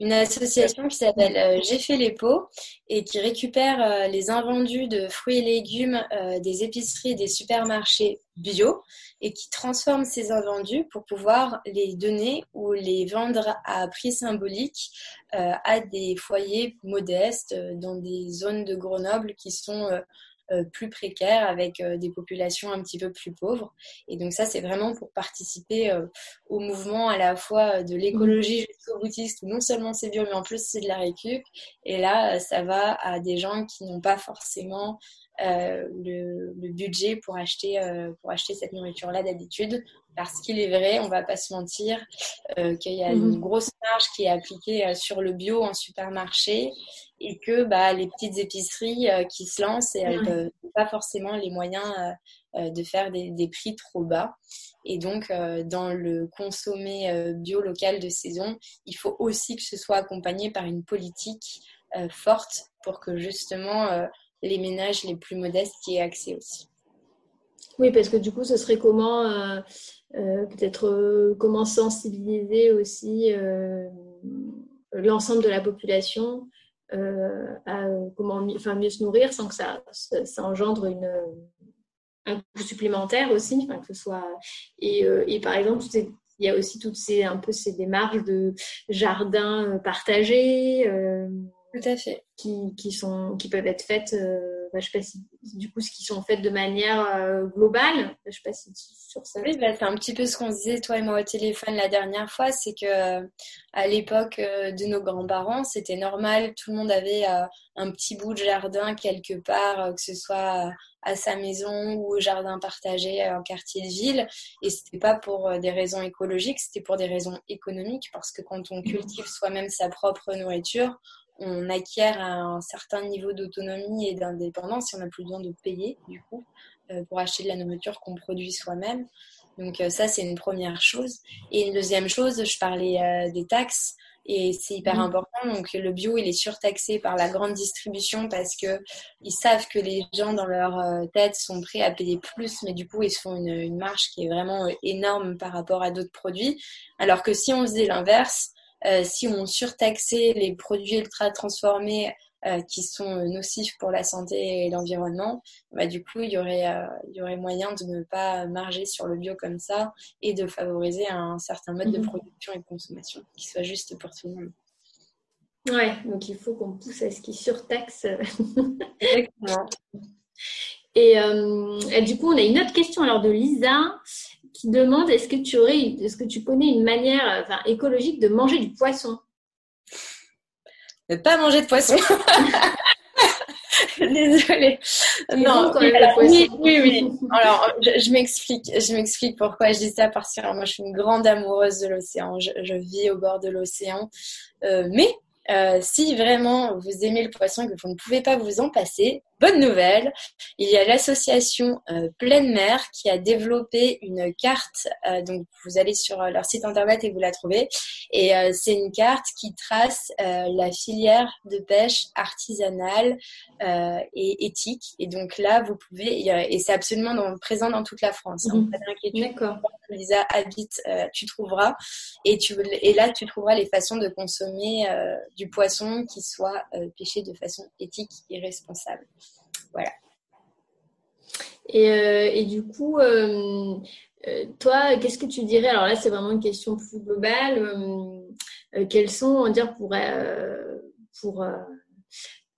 une association qui s'appelle euh, J'ai fait les pots et qui récupère euh, les invendus de fruits et légumes euh, des épiceries et des supermarchés bio et qui transforme ces invendus pour pouvoir les donner ou les vendre à prix symbolique à des foyers modestes dans des zones de Grenoble qui sont plus précaires, avec euh, des populations un petit peu plus pauvres. Et donc ça, c'est vraiment pour participer euh, au mouvement à la fois de l'écologie mmh. jusqu'au boutiste, où non seulement c'est bio, mais en plus c'est de la récup. Et là, ça va à des gens qui n'ont pas forcément le, budget pour acheter, pour acheter cette nourriture-là d'habitude. Parce qu'il est vrai, on va pas se mentir, qu'il y a mmh. une grosse marge qui est appliquée sur le bio en supermarché et que bah, les petites épiceries euh, qui se lancent et elles n'ont pas forcément les moyens euh, euh, de faire des, des, prix trop bas. Et donc, dans le consommer bio local de saison, il faut aussi que ce soit accompagné par une politique forte pour que justement les ménages les plus modestes y aient accès aussi. Oui, parce que du coup, ce serait comment peut-être comment sensibiliser aussi l'ensemble de la population euh, à comment enfin, mieux se nourrir sans que ça, ça, engendre une, un coût supplémentaire aussi, que ce soit et, euh, et par exemple il y a aussi toutes ces un peu ces démarches de jardins partagés. Euh, Tout à fait. Qui, qui, sont, qui peuvent être faites bah, je sais pas si, du coup, ce qui sont faites de manière euh, globale. Je sais pas si sur ça. Oui, bah, c'est un petit peu ce qu'on disait, toi et moi, au téléphone la dernière fois. C'est que euh, à l'époque euh, de nos grands-parents, c'était normal. Tout le monde avait un petit bout de jardin quelque part, que ce soit à sa maison ou au jardin partagé en quartier de ville. Et c'était pas pour des raisons écologiques, c'était pour des raisons économiques. Parce que quand on cultive soi-même sa propre nourriture, on acquiert un certain niveau d'autonomie et d'indépendance et on n'a plus besoin de payer du coup euh, pour acheter de la nourriture qu'on produit soi-même. Donc euh, ça c'est une première chose. Et une deuxième chose, je parlais euh, des taxes et c'est hyper mmh. important. Donc le bio il est surtaxé par la grande distribution parce que ils savent que les gens dans leur tête sont prêts à payer plus, mais du coup ils se font une, une marge qui est vraiment énorme par rapport à d'autres produits. Alors que si on faisait l'inverse si on surtaxait les produits ultra transformés euh, qui sont nocifs pour la santé et l'environnement, bah, du coup, il y, aurait, euh, il y aurait moyen de ne pas marger sur le bio comme ça et de favoriser un certain mode de mhm. production et de consommation qui soit juste pour tout le monde. Ouais, donc il faut qu'on pousse à ce qui surtaxe. Exactement. Et, et, du coup, on a une autre question alors de Lisa qui demande est-ce que tu aurais, est-ce que tu connais une manière enfin, écologique de manger du poisson? Ne pas manger de poisson. Désolée. Non, oui, oui, oui. Alors, je, m'explique. Je m'explique pourquoi je dis ça parce que moi, je suis une grande amoureuse de l'océan. Je, vis au bord de l'océan, euh, mais Euh, si vraiment vous aimez le poisson et que vous ne pouvez pas vous en passer, bonne nouvelle, il y a l'association euh, Pleine Mer qui a développé une carte. Euh, donc vous allez sur leur site internet et vous la trouvez. Et c'est une carte qui trace la filière de pêche artisanale et éthique. Et donc là, vous pouvez, et c'est absolument présent dans toute la France. Hein. Mmh. D'accord. Lisa habite, tu trouveras. Et, tu, et là, tu trouveras les façons de consommer du poisson qui soit euh, pêché de façon éthique et responsable. Voilà. Et, euh, du coup, euh, toi, qu'est-ce que tu dirais? Alors là, c'est vraiment une question plus globale. quels sont, on dire, pour, pour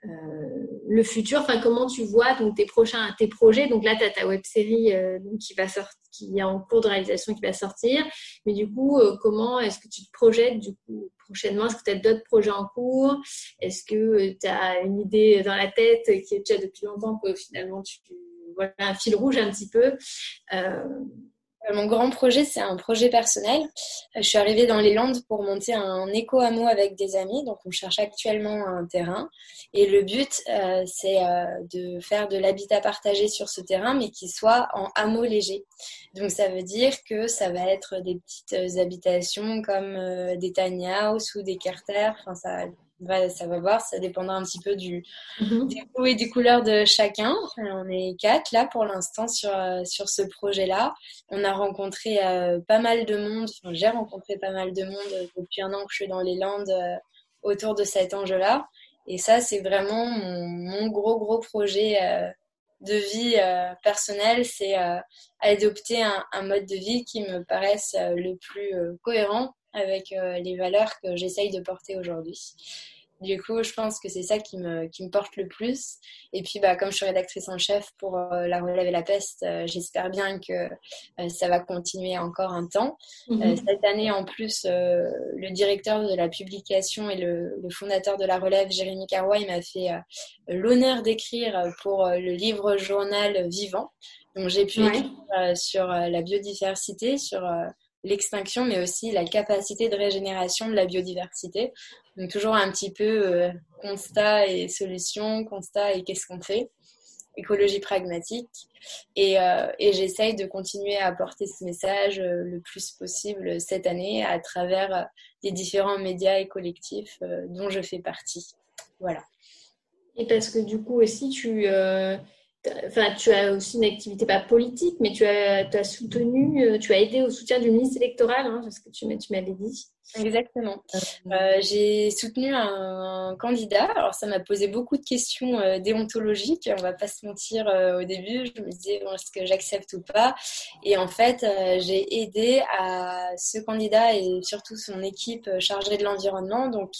le futur Enfin, comment tu vois donc tes prochains, tes projets. Donc là, tu as ta web série qui va sortir, qui est en cours de réalisation, qui va sortir. Mais du coup, comment est-ce que tu te projettes du coup prochainement? Est-ce que tu as d'autres projets en cours? Est-ce que euh, tu as une idée dans la tête qui est déjà depuis longtemps que finalement tu voilà un fil rouge un petit peu euh, mon grand projet, c'est un projet personnel. Je suis arrivée dans les Landes pour monter un éco-hameau avec des amis. Donc, on cherche actuellement un terrain. Et le but, euh, c'est de faire de l'habitat partagé sur ce terrain, mais qui soit en hameau léger. Donc ça veut dire que ça va être des petites euh, habitations comme euh, des tiny ou des carters. Enfin, ça va, ça va voir, ça dépendra un petit peu du, mhm. du goût et des couleurs de chacun. On est quatre là pour l'instant sur, euh, sur ce projet-là. On a rencontré pas mal de monde, enfin j'ai rencontré pas mal de monde depuis un an que je suis dans les Landes autour de cet enjeu-là. Et ça, c'est vraiment mon, mon, gros, gros projet de vie euh, personnelle, c'est euh, adopter un, mode de vie qui me paraisse euh, le plus cohérent avec les valeurs que j'essaye de porter aujourd'hui. Du coup, je pense que c'est ça qui me, qui me porte le plus. Et puis, bah, comme je suis rédactrice en chef pour euh, La Relève et la Peste, euh, j'espère bien que euh, ça va continuer encore un temps. Mhm. cette année, en plus, le directeur de la publication et le, le fondateur de La Relève, Jérémy Carrois, m'a fait l'honneur d'écrire pour le livre journal Vivant. Donc, j'ai pu écrire sur la biodiversité, sur l'extinction, mais aussi la capacité de régénération de la biodiversité. Donc toujours un petit peu euh, constat et solution, constat et qu'est-ce qu'on fait, écologie pragmatique. Et, euh, j'essaye de continuer à apporter ce message euh, le plus possible cette année à travers les différents médias et collectifs dont je fais partie. Voilà. Et parce que du coup aussi, tu Enfin, tu as aussi une activité pas politique, mais tu as, tu as soutenu, euh, tu as aidé au soutien d'une liste électorale, hein, ce que tu, m'avais dit. Exactement. Euh, euh, j'ai soutenu un candidat. Alors, ça m'a posé beaucoup de questions déontologiques. On va pas se mentir au début. Je me disais, bon, est-ce que j'accepte ou pas? Et en fait, j'ai aidé à ce candidat et surtout son équipe chargée de l'environnement. Donc,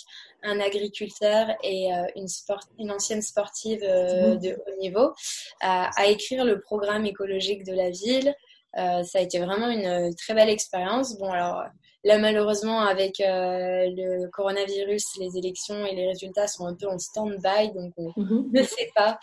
un agriculteur et euh, une, sport, une ancienne sportive euh, mmh. de haut niveau, à, écrire le programme écologique de la ville. Euh, ça a été vraiment une très belle expérience. Bon, alors là, malheureusement, avec le coronavirus, les élections et les résultats sont un peu en stand-by, donc on mmh. ne sait pas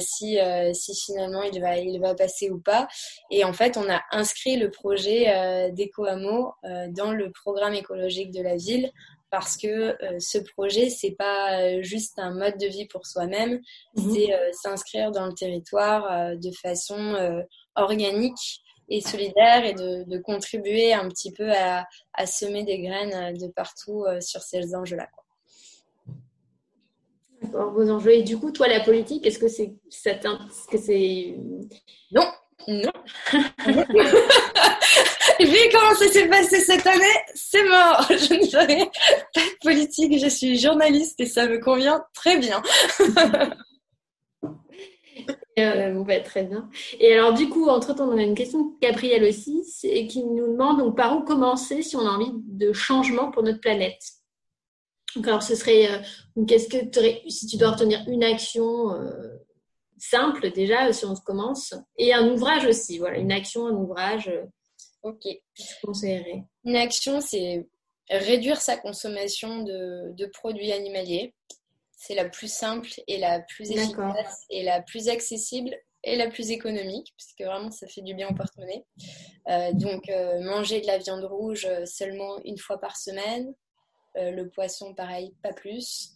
si, si finalement il va, il va passer ou pas. Et en fait, on a inscrit le projet d'Eco-Amo dans le programme écologique de la ville parce que euh, ce projet, c'est pas euh, juste un mode de vie pour soi-même, mhm. c'est euh, s'inscrire dans le territoire de façon organique et solidaire et de, contribuer un petit peu à, semer des graines de partout sur ces enjeux-là. D'accord, vos enjeux. Et du coup, toi, la politique, est-ce que c'est ça que c'est Non, non. Vu comment ça s'est passé cette année, c'est mort. Je ne ferai pas de politique. Je suis journaliste et ça me convient très bien. Euh, bah, très bien. Et alors, du coup, entre-temps, on a une question de Gabriel aussi, et qui nous demande donc, par où commencer si on a envie de changement pour notre planète? Donc, alors, ce serait, euh, qu'est-ce que si tu dois retenir une action euh, simple déjà, si on commence, et un ouvrage aussi, voilà, une action, un ouvrage. Ok. Une action, c'est réduire sa consommation de, produits animaliers. C'est la plus simple et la plus efficace et la plus accessible et la plus économique, puisque vraiment ça fait du bien au porte-monnaie. Euh, donc euh, manger de la viande rouge seulement une fois par semaine, le poisson, pareil, pas plus.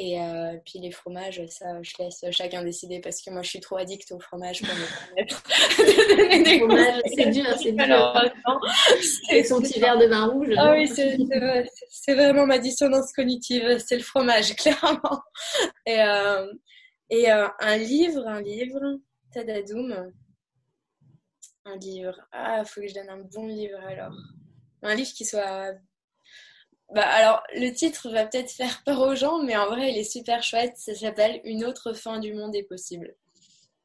Et euh, puis les fromages, ça, je laisse chacun décider parce que moi, je suis trop addict au fromage pour me permettre de donner des fromages. C'est dur, c'est dur. Avec son petit verre de vin rouge. Ah oui, c'est vraiment ma dissonance cognitive. C'est le fromage, clairement. Et, euh, et euh, un livre, un livre, Tadadoum. Un livre. Ah, il faut que je donne un bon livre alors. Un livre qui soit bah, alors, le titre va peut-être faire peur aux gens, mais en vrai, il est super chouette. Ça s'appelle Une autre fin du monde est possible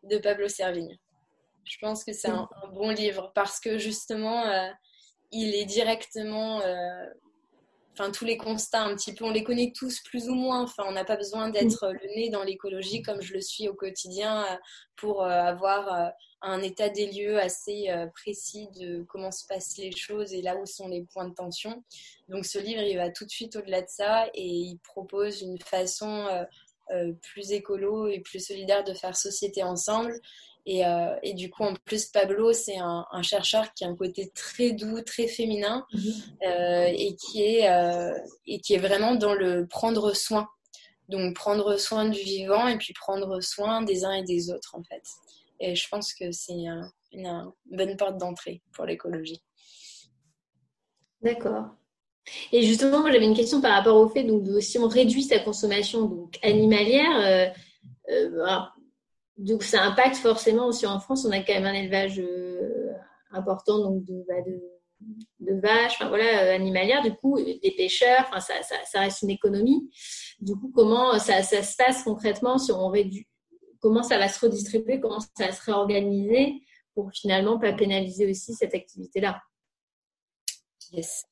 de Pablo Servigne. Je pense que c'est un, bon livre parce que justement, euh, il est directement. Euh, enfin, tous les constats, un petit peu, on les connaît tous plus ou moins. Enfin, on n'a pas besoin d'être le nez dans l'écologie comme je le suis au quotidien euh, pour avoir un état des lieux assez euh, précis de comment se passent les choses et là où sont les points de tension. Donc ce livre, il va tout de suite au-delà de ça et il propose une façon euh, euh, plus écolo et plus solidaire de faire société ensemble. Et, et du coup, en plus, Pablo, c'est un, chercheur qui a un côté très doux, très féminin mhm. et, qui est, et qui est vraiment dans le prendre soin. Donc prendre soin du vivant et puis prendre soin des uns et des autres, en fait. Et je pense que c'est une, bonne porte d'entrée pour l'écologie. D'accord. Et justement, j'avais une question par rapport au fait donc si on réduit sa consommation donc animalière, euh, euh, donc ça impacte forcément aussi en France. On a quand même un élevage euh, important donc de, bah, de, vaches, enfin voilà, animalière. Du coup, des pêcheurs, enfin ça, reste une économie. Du coup, comment ça se passe concrètement si on réduit comment ça va se redistribuer, comment ça va se réorganiser pour finalement pas pénaliser aussi cette activité-là. Yes.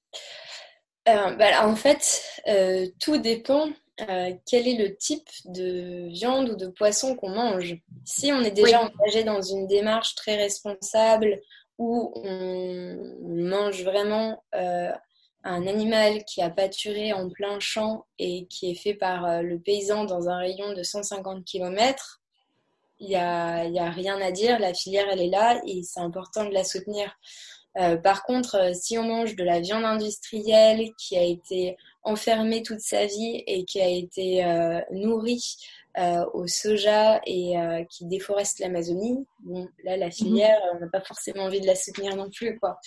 Euh, bah, en fait, euh, tout dépend euh, quel est le type de viande ou de poisson qu'on mange. Si on est déjà engagé dans une démarche très responsable où on mange vraiment un animal qui a pâturé en plein champ et qui est fait par le paysan dans un rayon de 150 km, il n'y a, y a, rien à dire, la filière elle est là et c'est important de la soutenir. Euh, par contre, euh, si on mange de la viande industrielle qui a été enfermée toute sa vie et qui a été euh, nourrie au soja et qui déforeste l'Amazonie, bon, là, la mhm. filière, on n'a pas forcément envie de la soutenir non plus, quoi.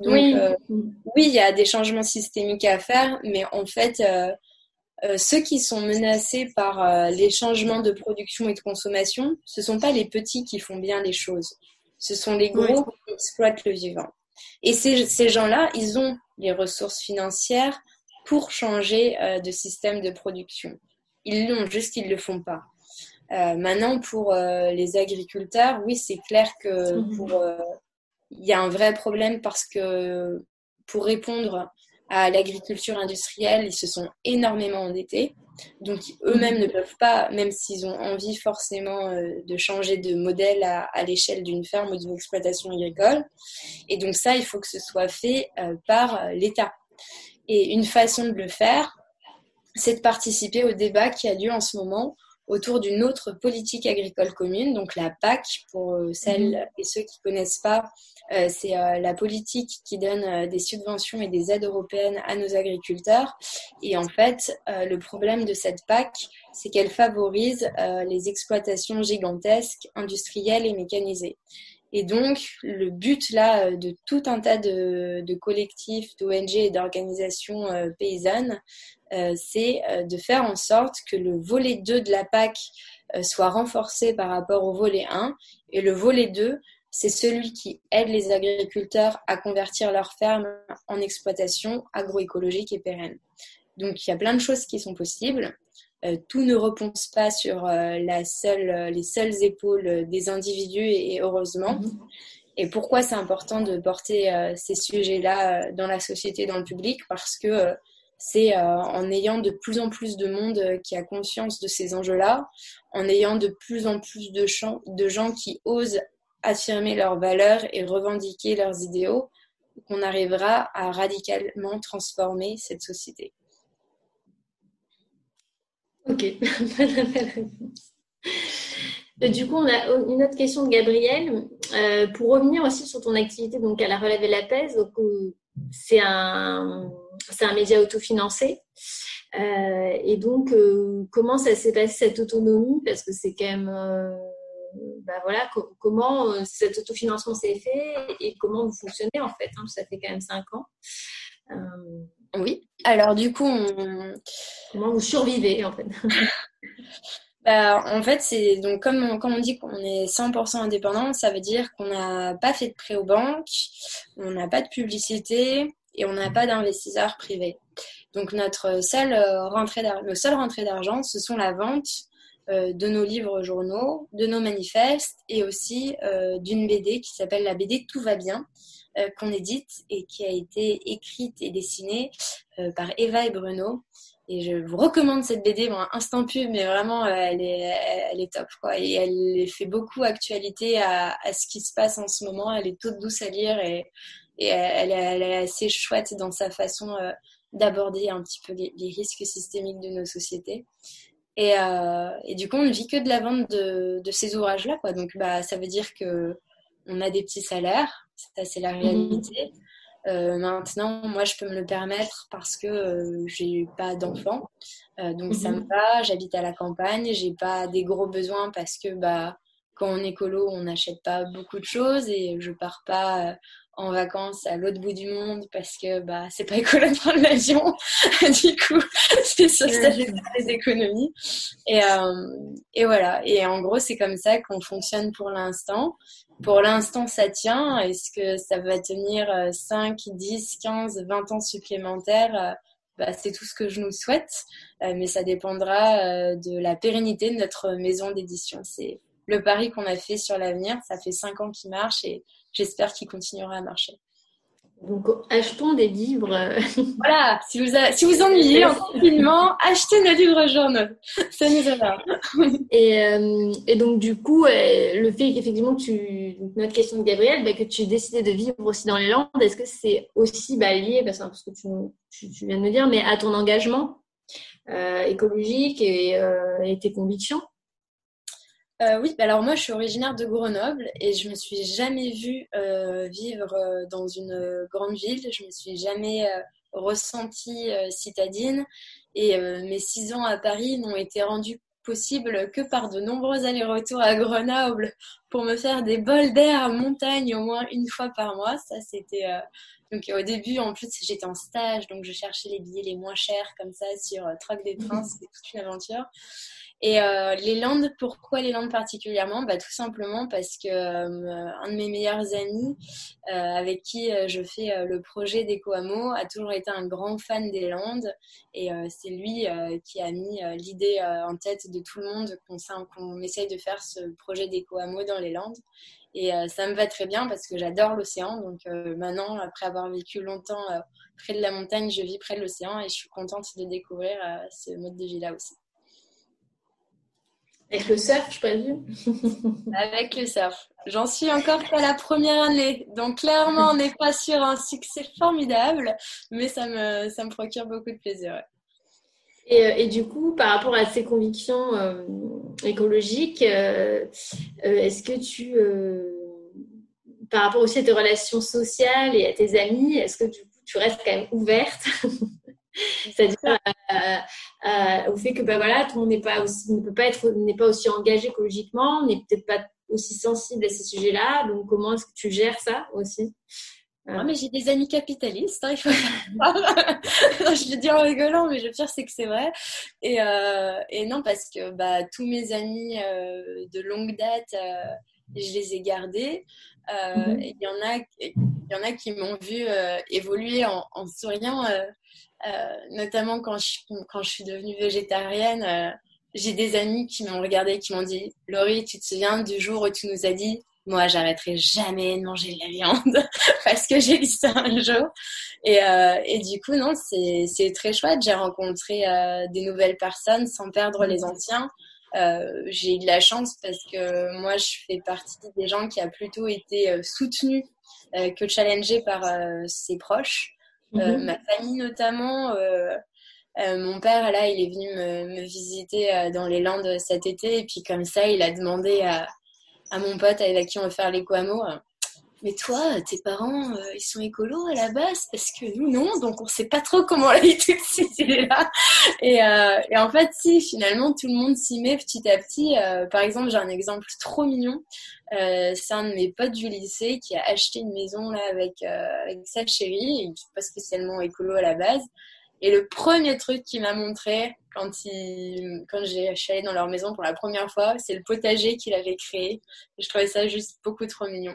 Donc, oui, oui, il y a des changements systémiques à faire, mais en fait, euh, ceux qui sont menacés par euh, les changements de production et de consommation, ce ne sont pas les petits qui font bien les choses. Ce sont les gros qui exploitent le vivant. Et ces, ces gens-là, ils ont les ressources financières pour changer euh, de système de production. Ils l'ont, juste ils ne le font pas. maintenant, pour les agriculteurs, oui, c'est clair que mhm. pour il y a un vrai problème parce que pour répondre à l'agriculture industrielle, ils se sont énormément endettés. Donc eux-mêmes ne peuvent pas, même s'ils ont envie forcément euh, de changer de modèle à, l'échelle d'une ferme ou d'une exploitation agricole. Et donc ça, il faut que ce soit fait euh, par l'État. Et une façon de le faire, c'est de participer au débat qui a lieu en ce moment autour d'une autre politique agricole commune, donc la PAC, pour euh, celles mhm. et ceux qui ne connaissent pas, euh, c'est euh, la politique qui donne des subventions et des aides européennes à nos agriculteurs. Et en fait, le problème de cette PAC, c'est qu'elle favorise les exploitations gigantesques, industrielles et mécanisées. Et donc, le but là de tout un tas de, collectifs, d'ONG et d'organisations paysannes, euh, c'est euh, de faire en sorte que le volet 2 de la PAC euh, soit renforcé par rapport au volet 1. Et le volet 2, c'est celui qui aide les agriculteurs à convertir leurs fermes en exploitation agroécologique et pérenne. Donc il y a plein de choses qui sont possibles. Tout ne reponse pas sur la seule, les seules épaules des individus et, heureusement. Mm-hmm. Et pourquoi c'est important de porter ces sujets-là dans la société, dans le public? Parce que c'est euh, en ayant de plus en plus de monde euh, qui a conscience de ces enjeux-là, en ayant de plus en plus de, de gens qui osent affirmer leurs valeurs et revendiquer leurs idéaux, qu'on arrivera à radicalement transformer cette société. Ok, euh, Du coup, on a une autre question de Gabriel. pour revenir aussi sur ton activité donc à la relève et la pèse, c'est un, un média autofinancé. et donc, comment ça s'est passé cette autonomie? Parce que c'est quand même bah voilà, comment cet autofinancement s'est fait et comment vous fonctionnez en fait. Hein, ça fait quand même cinq ans. Oui, alors du coup, comment vous survivez en fait Bah, en fait, c'est donc comme on, comme on dit qu'on est 100% indépendant, ça veut dire qu'on n'a pas fait de prêt aux banques, on n'a pas de publicité et on n'a pas d'investisseurs privés. Donc notre seule euh, rentrée nos seules rentrées d'argent, ce sont la vente euh, de nos livres journaux, de nos manifestes et aussi euh, d'une BD qui s'appelle la BD Tout va bien, qu'on édite et qui a été écrite et dessinée par Eva et Bruno. Et je vous recommande cette BD, bon, instant pub, mais vraiment, euh, elle est, elle est top, quoi. Et elle fait beaucoup actualité à, à ce qui se passe en ce moment. Elle est toute douce à lire et, et elle, elle, est assez chouette dans sa façon euh, d'aborder un petit peu les, les, risques systémiques de nos sociétés. Et, euh, et, du coup, on ne vit que de la vente de, de ces ouvrages-là, quoi. Donc, bah, ça veut dire que on a des petits salaires, ça c'est la mmh. réalité. Euh, maintenant, moi, je peux me le permettre parce que euh, j'ai pas d'enfants, euh, donc ça me mhm. va. J'habite à la campagne, j'ai pas des gros besoins parce que bah quand on est colo, on n'achète pas beaucoup de choses et je pars pas en vacances à l'autre bout du monde parce que bah c'est pas écolo de prendre l'avion. du coup, c'est ça, ça fait des économies. Et, et voilà. Et en gros, c'est comme ça qu'on fonctionne pour l'instant pour l'instant, ça tient. Est-ce que ça va tenir 5, 10, 15, 20 ans supplémentaires? Euh, bah, C'est tout ce que je nous souhaite, euh, mais ça dépendra euh, de la pérennité de notre maison d'édition. C'est le pari qu'on a fait sur l'avenir. Ça fait 5 ans qu'il marche et j'espère qu'il continuera à marcher. Donc, achetons des livres. Voilà, si vous, si vous ennuyez en confinement, achetez nos livres journaux. Ça nous aidera. et, euh, et donc, du coup, euh, le fait qu'effectivement, tu. Notre question de Gabriel, bah, que tu aies décidé de vivre aussi dans les Landes, est-ce que c'est aussi bah, lié, parce que tu, tu, viens de me dire, mais à ton engagement euh, écologique et, et tes convictions? Euh, oui, bah alors moi je suis originaire de Grenoble et je me suis jamais vue euh, vivre euh, dans une grande ville. Je me suis jamais ressentie citadine et mes six ans à Paris n'ont été rendus possibles que par de nombreux allers-retours à Grenoble pour me faire des bols d'air à montagne au moins une fois par mois. Ça c'était donc au début en plus j'étais en stage donc je cherchais les billets les moins chers comme ça sur Troc des Trains, c'était toute une aventure. Et euh, les Landes, pourquoi les Landes particulièrement? Bah, Tout simplement parce que euh, un de mes meilleurs amis, euh, avec qui je fais le projet d'Eco a toujours été un grand fan des Landes. Et c'est lui qui a mis l'idée en tête de tout le monde qu'on essaye de faire ce projet d'Eco dans les Landes. Et ça me va très bien parce que j'adore l'océan. Donc maintenant, après avoir vécu longtemps près de la montagne, je vis près de l'océan et je suis contente de découvrir ce mode de vie-là aussi. Avec le surf, je présume Avec le surf. J'en suis encore qu'à la première année. Donc clairement, on n'est pas sur un succès formidable, mais ça me, ça me procure beaucoup de plaisir. Et, euh, et, du coup, par rapport à ces convictions euh, écologiques, euh, est-ce que tu, par rapport aussi à tes relations sociales et à tes amis, est-ce que du coup, tu restes quand même ouverte? c'est-à-dire euh, euh, au fait que bah, voilà, tout le monde n'est pas aussi, ne peut pas être, n'est pas aussi engagé écologiquement, n'est peut-être pas aussi sensible à ces sujets-là. Donc, comment est-ce que tu gères ça aussi? Euh. mais j'ai des amis capitalistes, hein, il faut... je le dis en rigolant, mais le pire c'est que c'est vrai. Et, et, non, parce que bah, tous mes amis de longue date, je les ai gardés. Mm-hmm. Il y en a, il y en a qui m'ont vu évoluer en, en souriant euh, notamment quand je, quand je suis devenue végétarienne, euh, j'ai des amis qui m'ont regardé, qui m'ont dit Laurie, tu te souviens du jour où tu nous as dit moi, j'arrêterai jamais de manger de la viande parce que j'ai lu ça un jour. Et, euh, et du coup, non, c'est très chouette. J'ai rencontré euh, des nouvelles personnes sans perdre les anciens. Euh, j'ai eu de la chance parce que moi, je fais partie des gens qui a plutôt été soutenu que challengé par ses proches. Euh, mhm. ma famille notamment. Euh, euh, mon père, là, il est venu me, visiter dans les Landes cet été. Et puis, comme ça, il a demandé à, à mon pote avec qui on veut faire les mais toi, tes parents, ils sont écolos à la base Parce que nous, non, donc on sait pas trop comment la tout de suite est là. Et, et, en fait, si, finalement, tout le monde s'y met petit à petit. par exemple, j'ai un exemple trop mignon. c'est un de mes potes du lycée qui a acheté une maison là avec, avec sa chérie, et qui n'est pas spécialement écolo à la base. Et le premier truc qu'il m'a montré quand, il, quand j'ai, je dans leur maison pour la première fois, c'est le potager qu'il avait créé. je trouvais ça juste beaucoup trop mignon.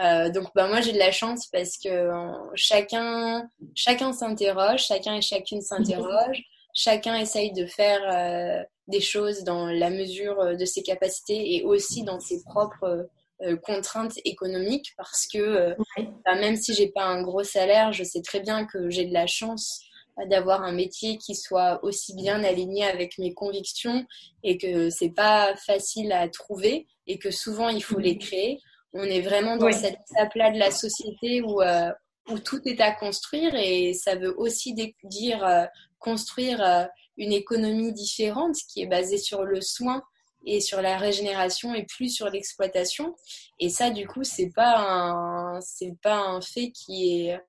Euh, donc bah, moi j'ai de la chance parce que chacun, chacun s'interroge, chacun et chacune s'interroge, chacun essaye de faire euh, des choses dans la mesure de ses capacités et aussi dans ses propres euh, contraintes économiques parce que bah, même si j'ai pas un gros salaire, je sais très bien que j'ai de la chance d'avoir un métier qui soit aussi bien aligné avec mes convictions et que c'est pas facile à trouver et que souvent il faut les créer. On est vraiment dans cette étape-là de la société où, euh, où tout est à construire et ça veut aussi dire euh, construire euh, une économie différente qui est basée sur le soin et sur la régénération et plus sur l'exploitation. Et ça, du coup, c'est pas un, c'est pas un fait qui est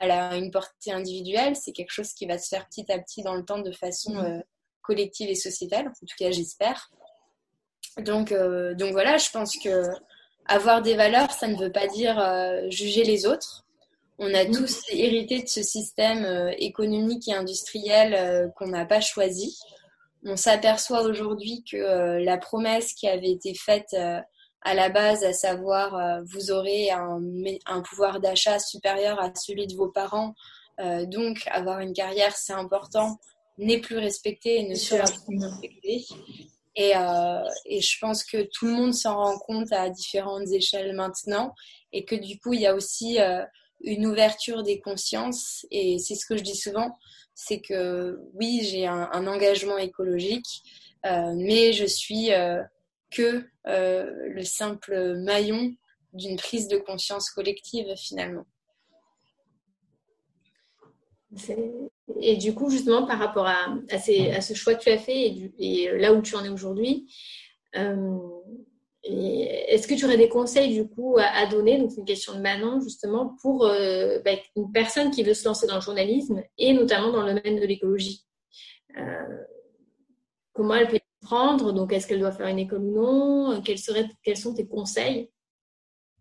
elle a une portée individuelle, c'est quelque chose qui va se faire petit à petit dans le temps de façon mmh. euh, collective et sociétale. En tout cas, j'espère. Donc, euh, donc voilà, je pense que avoir des valeurs, ça ne veut pas dire euh, juger les autres. On a mmh. tous hérité de ce système économique et industriel qu'on n'a pas choisi. On s'aperçoit aujourd'hui que la promesse qui avait été faite à la base, à savoir euh, vous aurez un, un pouvoir d'achat supérieur à celui de vos parents, euh, donc avoir une carrière c'est important, n'est plus respecté et ne sera plus respecté. Et, euh, et, je pense que tout le monde s'en rend compte à différentes échelles maintenant. Et que du coup il y a aussi euh, une ouverture des consciences. Et c'est ce que je dis souvent, c'est que oui j'ai un, engagement écologique, euh, mais je suis que le simple maillon d'une prise de conscience collective finalement. Et du coup, justement, par rapport à, à, ce choix que tu as fait et, là où tu en es aujourd'hui, euh, est-ce que tu aurais des conseils du coup à, donner Donc, c'est une question de Manon justement pour euh, bah, une personne qui veut se lancer dans le journalisme et notamment dans le domaine de l'écologie? comment elle peut prendre Donc, est-ce qu'elle doit faire une école ou non? Quels, seraient, quels sont tes conseils?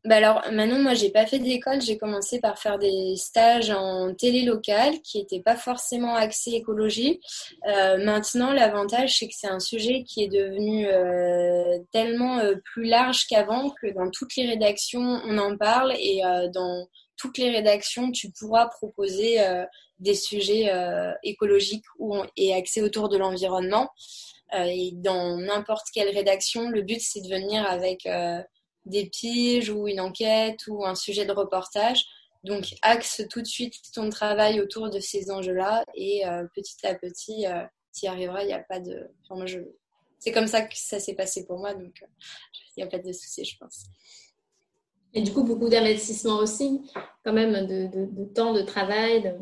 Bah alors maintenant moi j'ai pas fait d'école, j'ai commencé par faire des stages en télé locale qui n'étaient pas forcément axés écologie. Euh, maintenant l'avantage c'est que c'est un sujet qui est devenu euh, tellement euh, plus large qu'avant que dans toutes les rédactions on en parle et dans toutes les rédactions tu pourras proposer des sujets écologiques ou, et axés autour de l'environnement. Et dans n'importe quelle rédaction, le but c'est de venir avec des piges ou une enquête ou un sujet de reportage. Donc axe tout de suite ton travail autour de ces enjeux-là et euh, petit à petit, tu y arriveras. Il n'y a pas de. Enfin, moi, je... C'est comme ça que ça s'est passé pour moi, donc il n'y a pas de souci, je pense. Et du coup, beaucoup d'investissement aussi, quand même, de, de, de temps, de travail. De...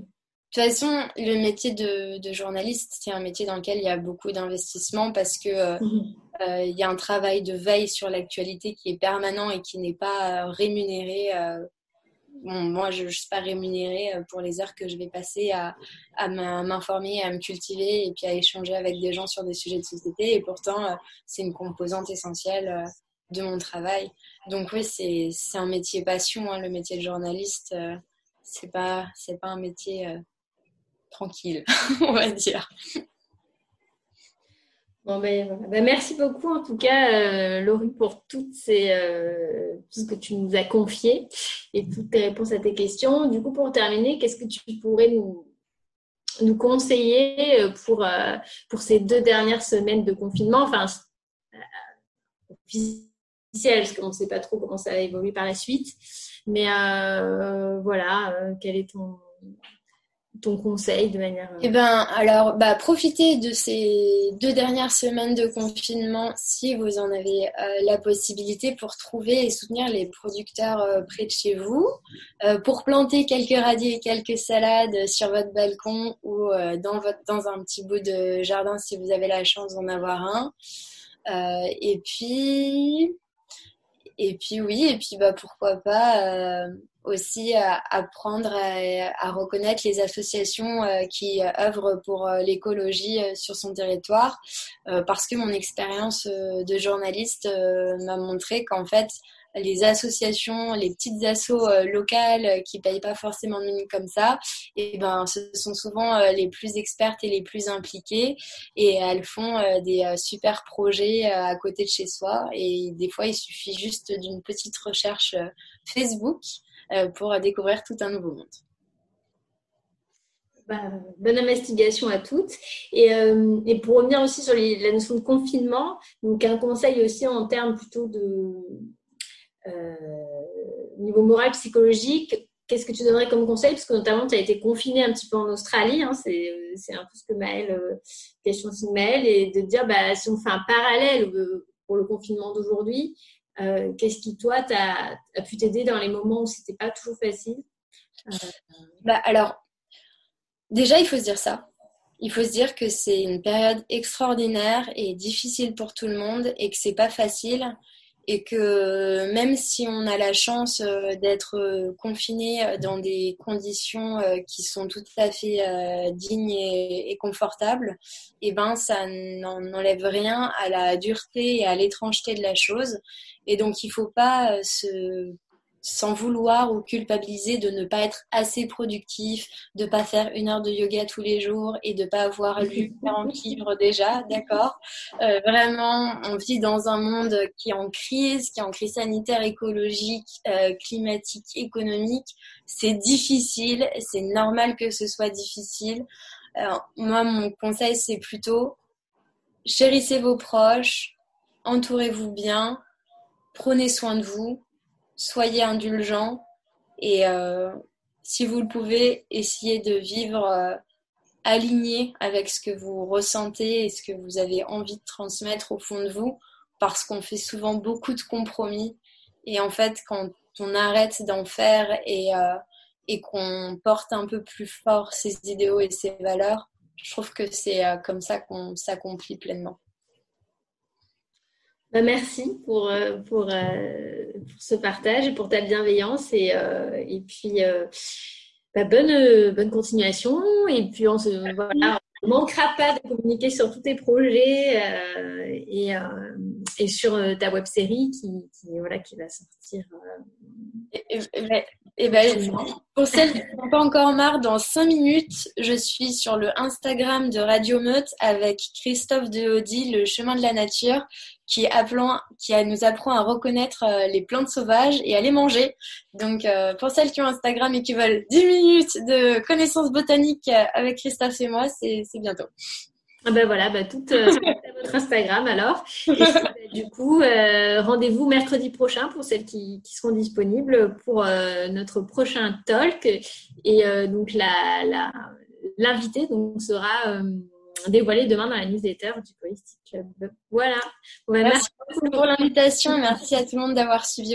De toute façon, le métier de, journaliste, c'est un métier dans lequel il y a beaucoup d'investissement parce que euh, mhm. euh, il y a un travail de veille sur l'actualité qui est permanent et qui n'est pas euh, rémunéré. moi, je ne suis pas rémunérée pour les heures que je vais passer à, m'informer, à me cultiver et puis à échanger avec des gens sur des sujets de société. Et pourtant, c'est une composante essentielle de mon travail. Donc oui, c'est un métier passion, hein, le métier de journaliste. c'est pas pas un métier tranquille, on va dire. Ben, ben, merci beaucoup en tout cas, euh, Laurie, pour toutes ces, euh, tout ce que tu nous as confié et toutes tes réponses à tes questions. Du coup, pour terminer, qu'est-ce que tu pourrais nous, nous conseiller euh, pour, pour ces deux dernières semaines de confinement Enfin, officiel, parce qu'on ne sait pas trop comment ça va évoluer par la suite. Mais voilà, quel est ton ton conseil de manière euh, Eh ben, alors, bah, profitez de ces deux dernières semaines de confinement si vous en avez euh, la possibilité pour trouver et soutenir les producteurs euh, près de chez vous, pour planter quelques radis et quelques salades sur votre balcon ou dans votre dans un petit bout de jardin si vous avez la chance d'en avoir un. et puis Et puis oui, et puis bah pourquoi pas aussi apprendre à, reconnaître les associations qui œuvrent pour l'écologie sur son territoire, parce que mon expérience de journaliste m'a montré qu'en fait les associations, les petites assos euh, locales euh, qui payent pas forcément de mine comme ça, et ben ce sont souvent euh, les plus expertes et les plus impliquées. Et elles font des super projets à côté de chez soi. Et des fois il suffit juste d'une petite recherche Facebook pour découvrir tout un nouveau monde. Bah, bonne investigation à toutes. Et, et, pour revenir aussi sur la notion de confinement, donc un conseil aussi en termes plutôt de, euh, niveau moral, psychologique, qu'est-ce que tu donnerais comme conseil? Parce que notamment, tu as été confiné un petit peu en Australie. Hein, c'est un peu ce que Maëlle, euh, question de Maëlle, et de dire, bah, si on fait un parallèle euh, pour le confinement d'aujourd'hui, qu'est-ce qui, toi, a, a, pu t'aider dans les moments où c'était pas toujours facile? Bah, Alors, déjà, il faut se dire ça. Il faut se dire que c'est une période extraordinaire et difficile pour tout le monde et que c'est pas facile et que même si on a la chance euh, d'être euh, confiné euh, dans des conditions qui sont tout à fait dignes et, confortables, eh ben ça n'enlève rien à la dureté et à l'étrangeté de la chose. Et donc il faut pas se sans vouloir ou culpabiliser de ne pas être assez productif, de pas faire une heure de yoga tous les jours et de pas avoir lu 40 livres déjà, d'accord? Euh, Vraiment, on vit dans un monde qui est en crise, qui est en crise sanitaire, écologique, euh, climatique, économique. C'est difficile, c'est normal que ce soit difficile. moi, mon conseil, c'est plutôt chérissez vos proches, entourez-vous bien, prenez soin de vous soyez indulgents et euh, si vous le pouvez, essayez de vivre euh, aligné avec ce que vous ressentez et ce que vous avez envie de transmettre au fond de vous, parce qu'on fait souvent beaucoup de compromis. Et en fait, quand on arrête d'en faire et, euh, et qu'on porte un peu plus fort ses idéaux et ses valeurs, je trouve que c'est comme ça qu'on s'accomplit pleinement. Bah, merci pour, euh, pour, euh, pour, ce partage et pour ta bienveillance. Et, euh, et puis, bah, bonne, bonne continuation. Et puis, on se voilà, manquera pas de communiquer sur tous tes projets et, et, sur ta web série qui, qui, voilà, qui va sortir. Et ben, pour celles qui n'ont pas encore marre, dans 5 minutes, je suis sur le Instagram de Radio Meute avec Christophe Dehaudy, le chemin de la nature, qui, appelant, qui nous apprend à reconnaître euh, les plantes sauvages et à les manger. Donc, euh, pour celles qui ont Instagram et qui veulent 10 minutes de connaissances botaniques euh, avec Christophe et moi, c'est bientôt. Ah ben voilà, ben tout Instagram alors. Et du coup, euh, rendez-vous mercredi prochain pour celles qui, qui seront disponibles pour euh, notre prochain talk. Et euh, donc la, l'invité donc sera dévoilé demain dans la newsletter du Holistic Club. Voilà. merci, merci pour l'invitation merci à tout le monde d'avoir suivi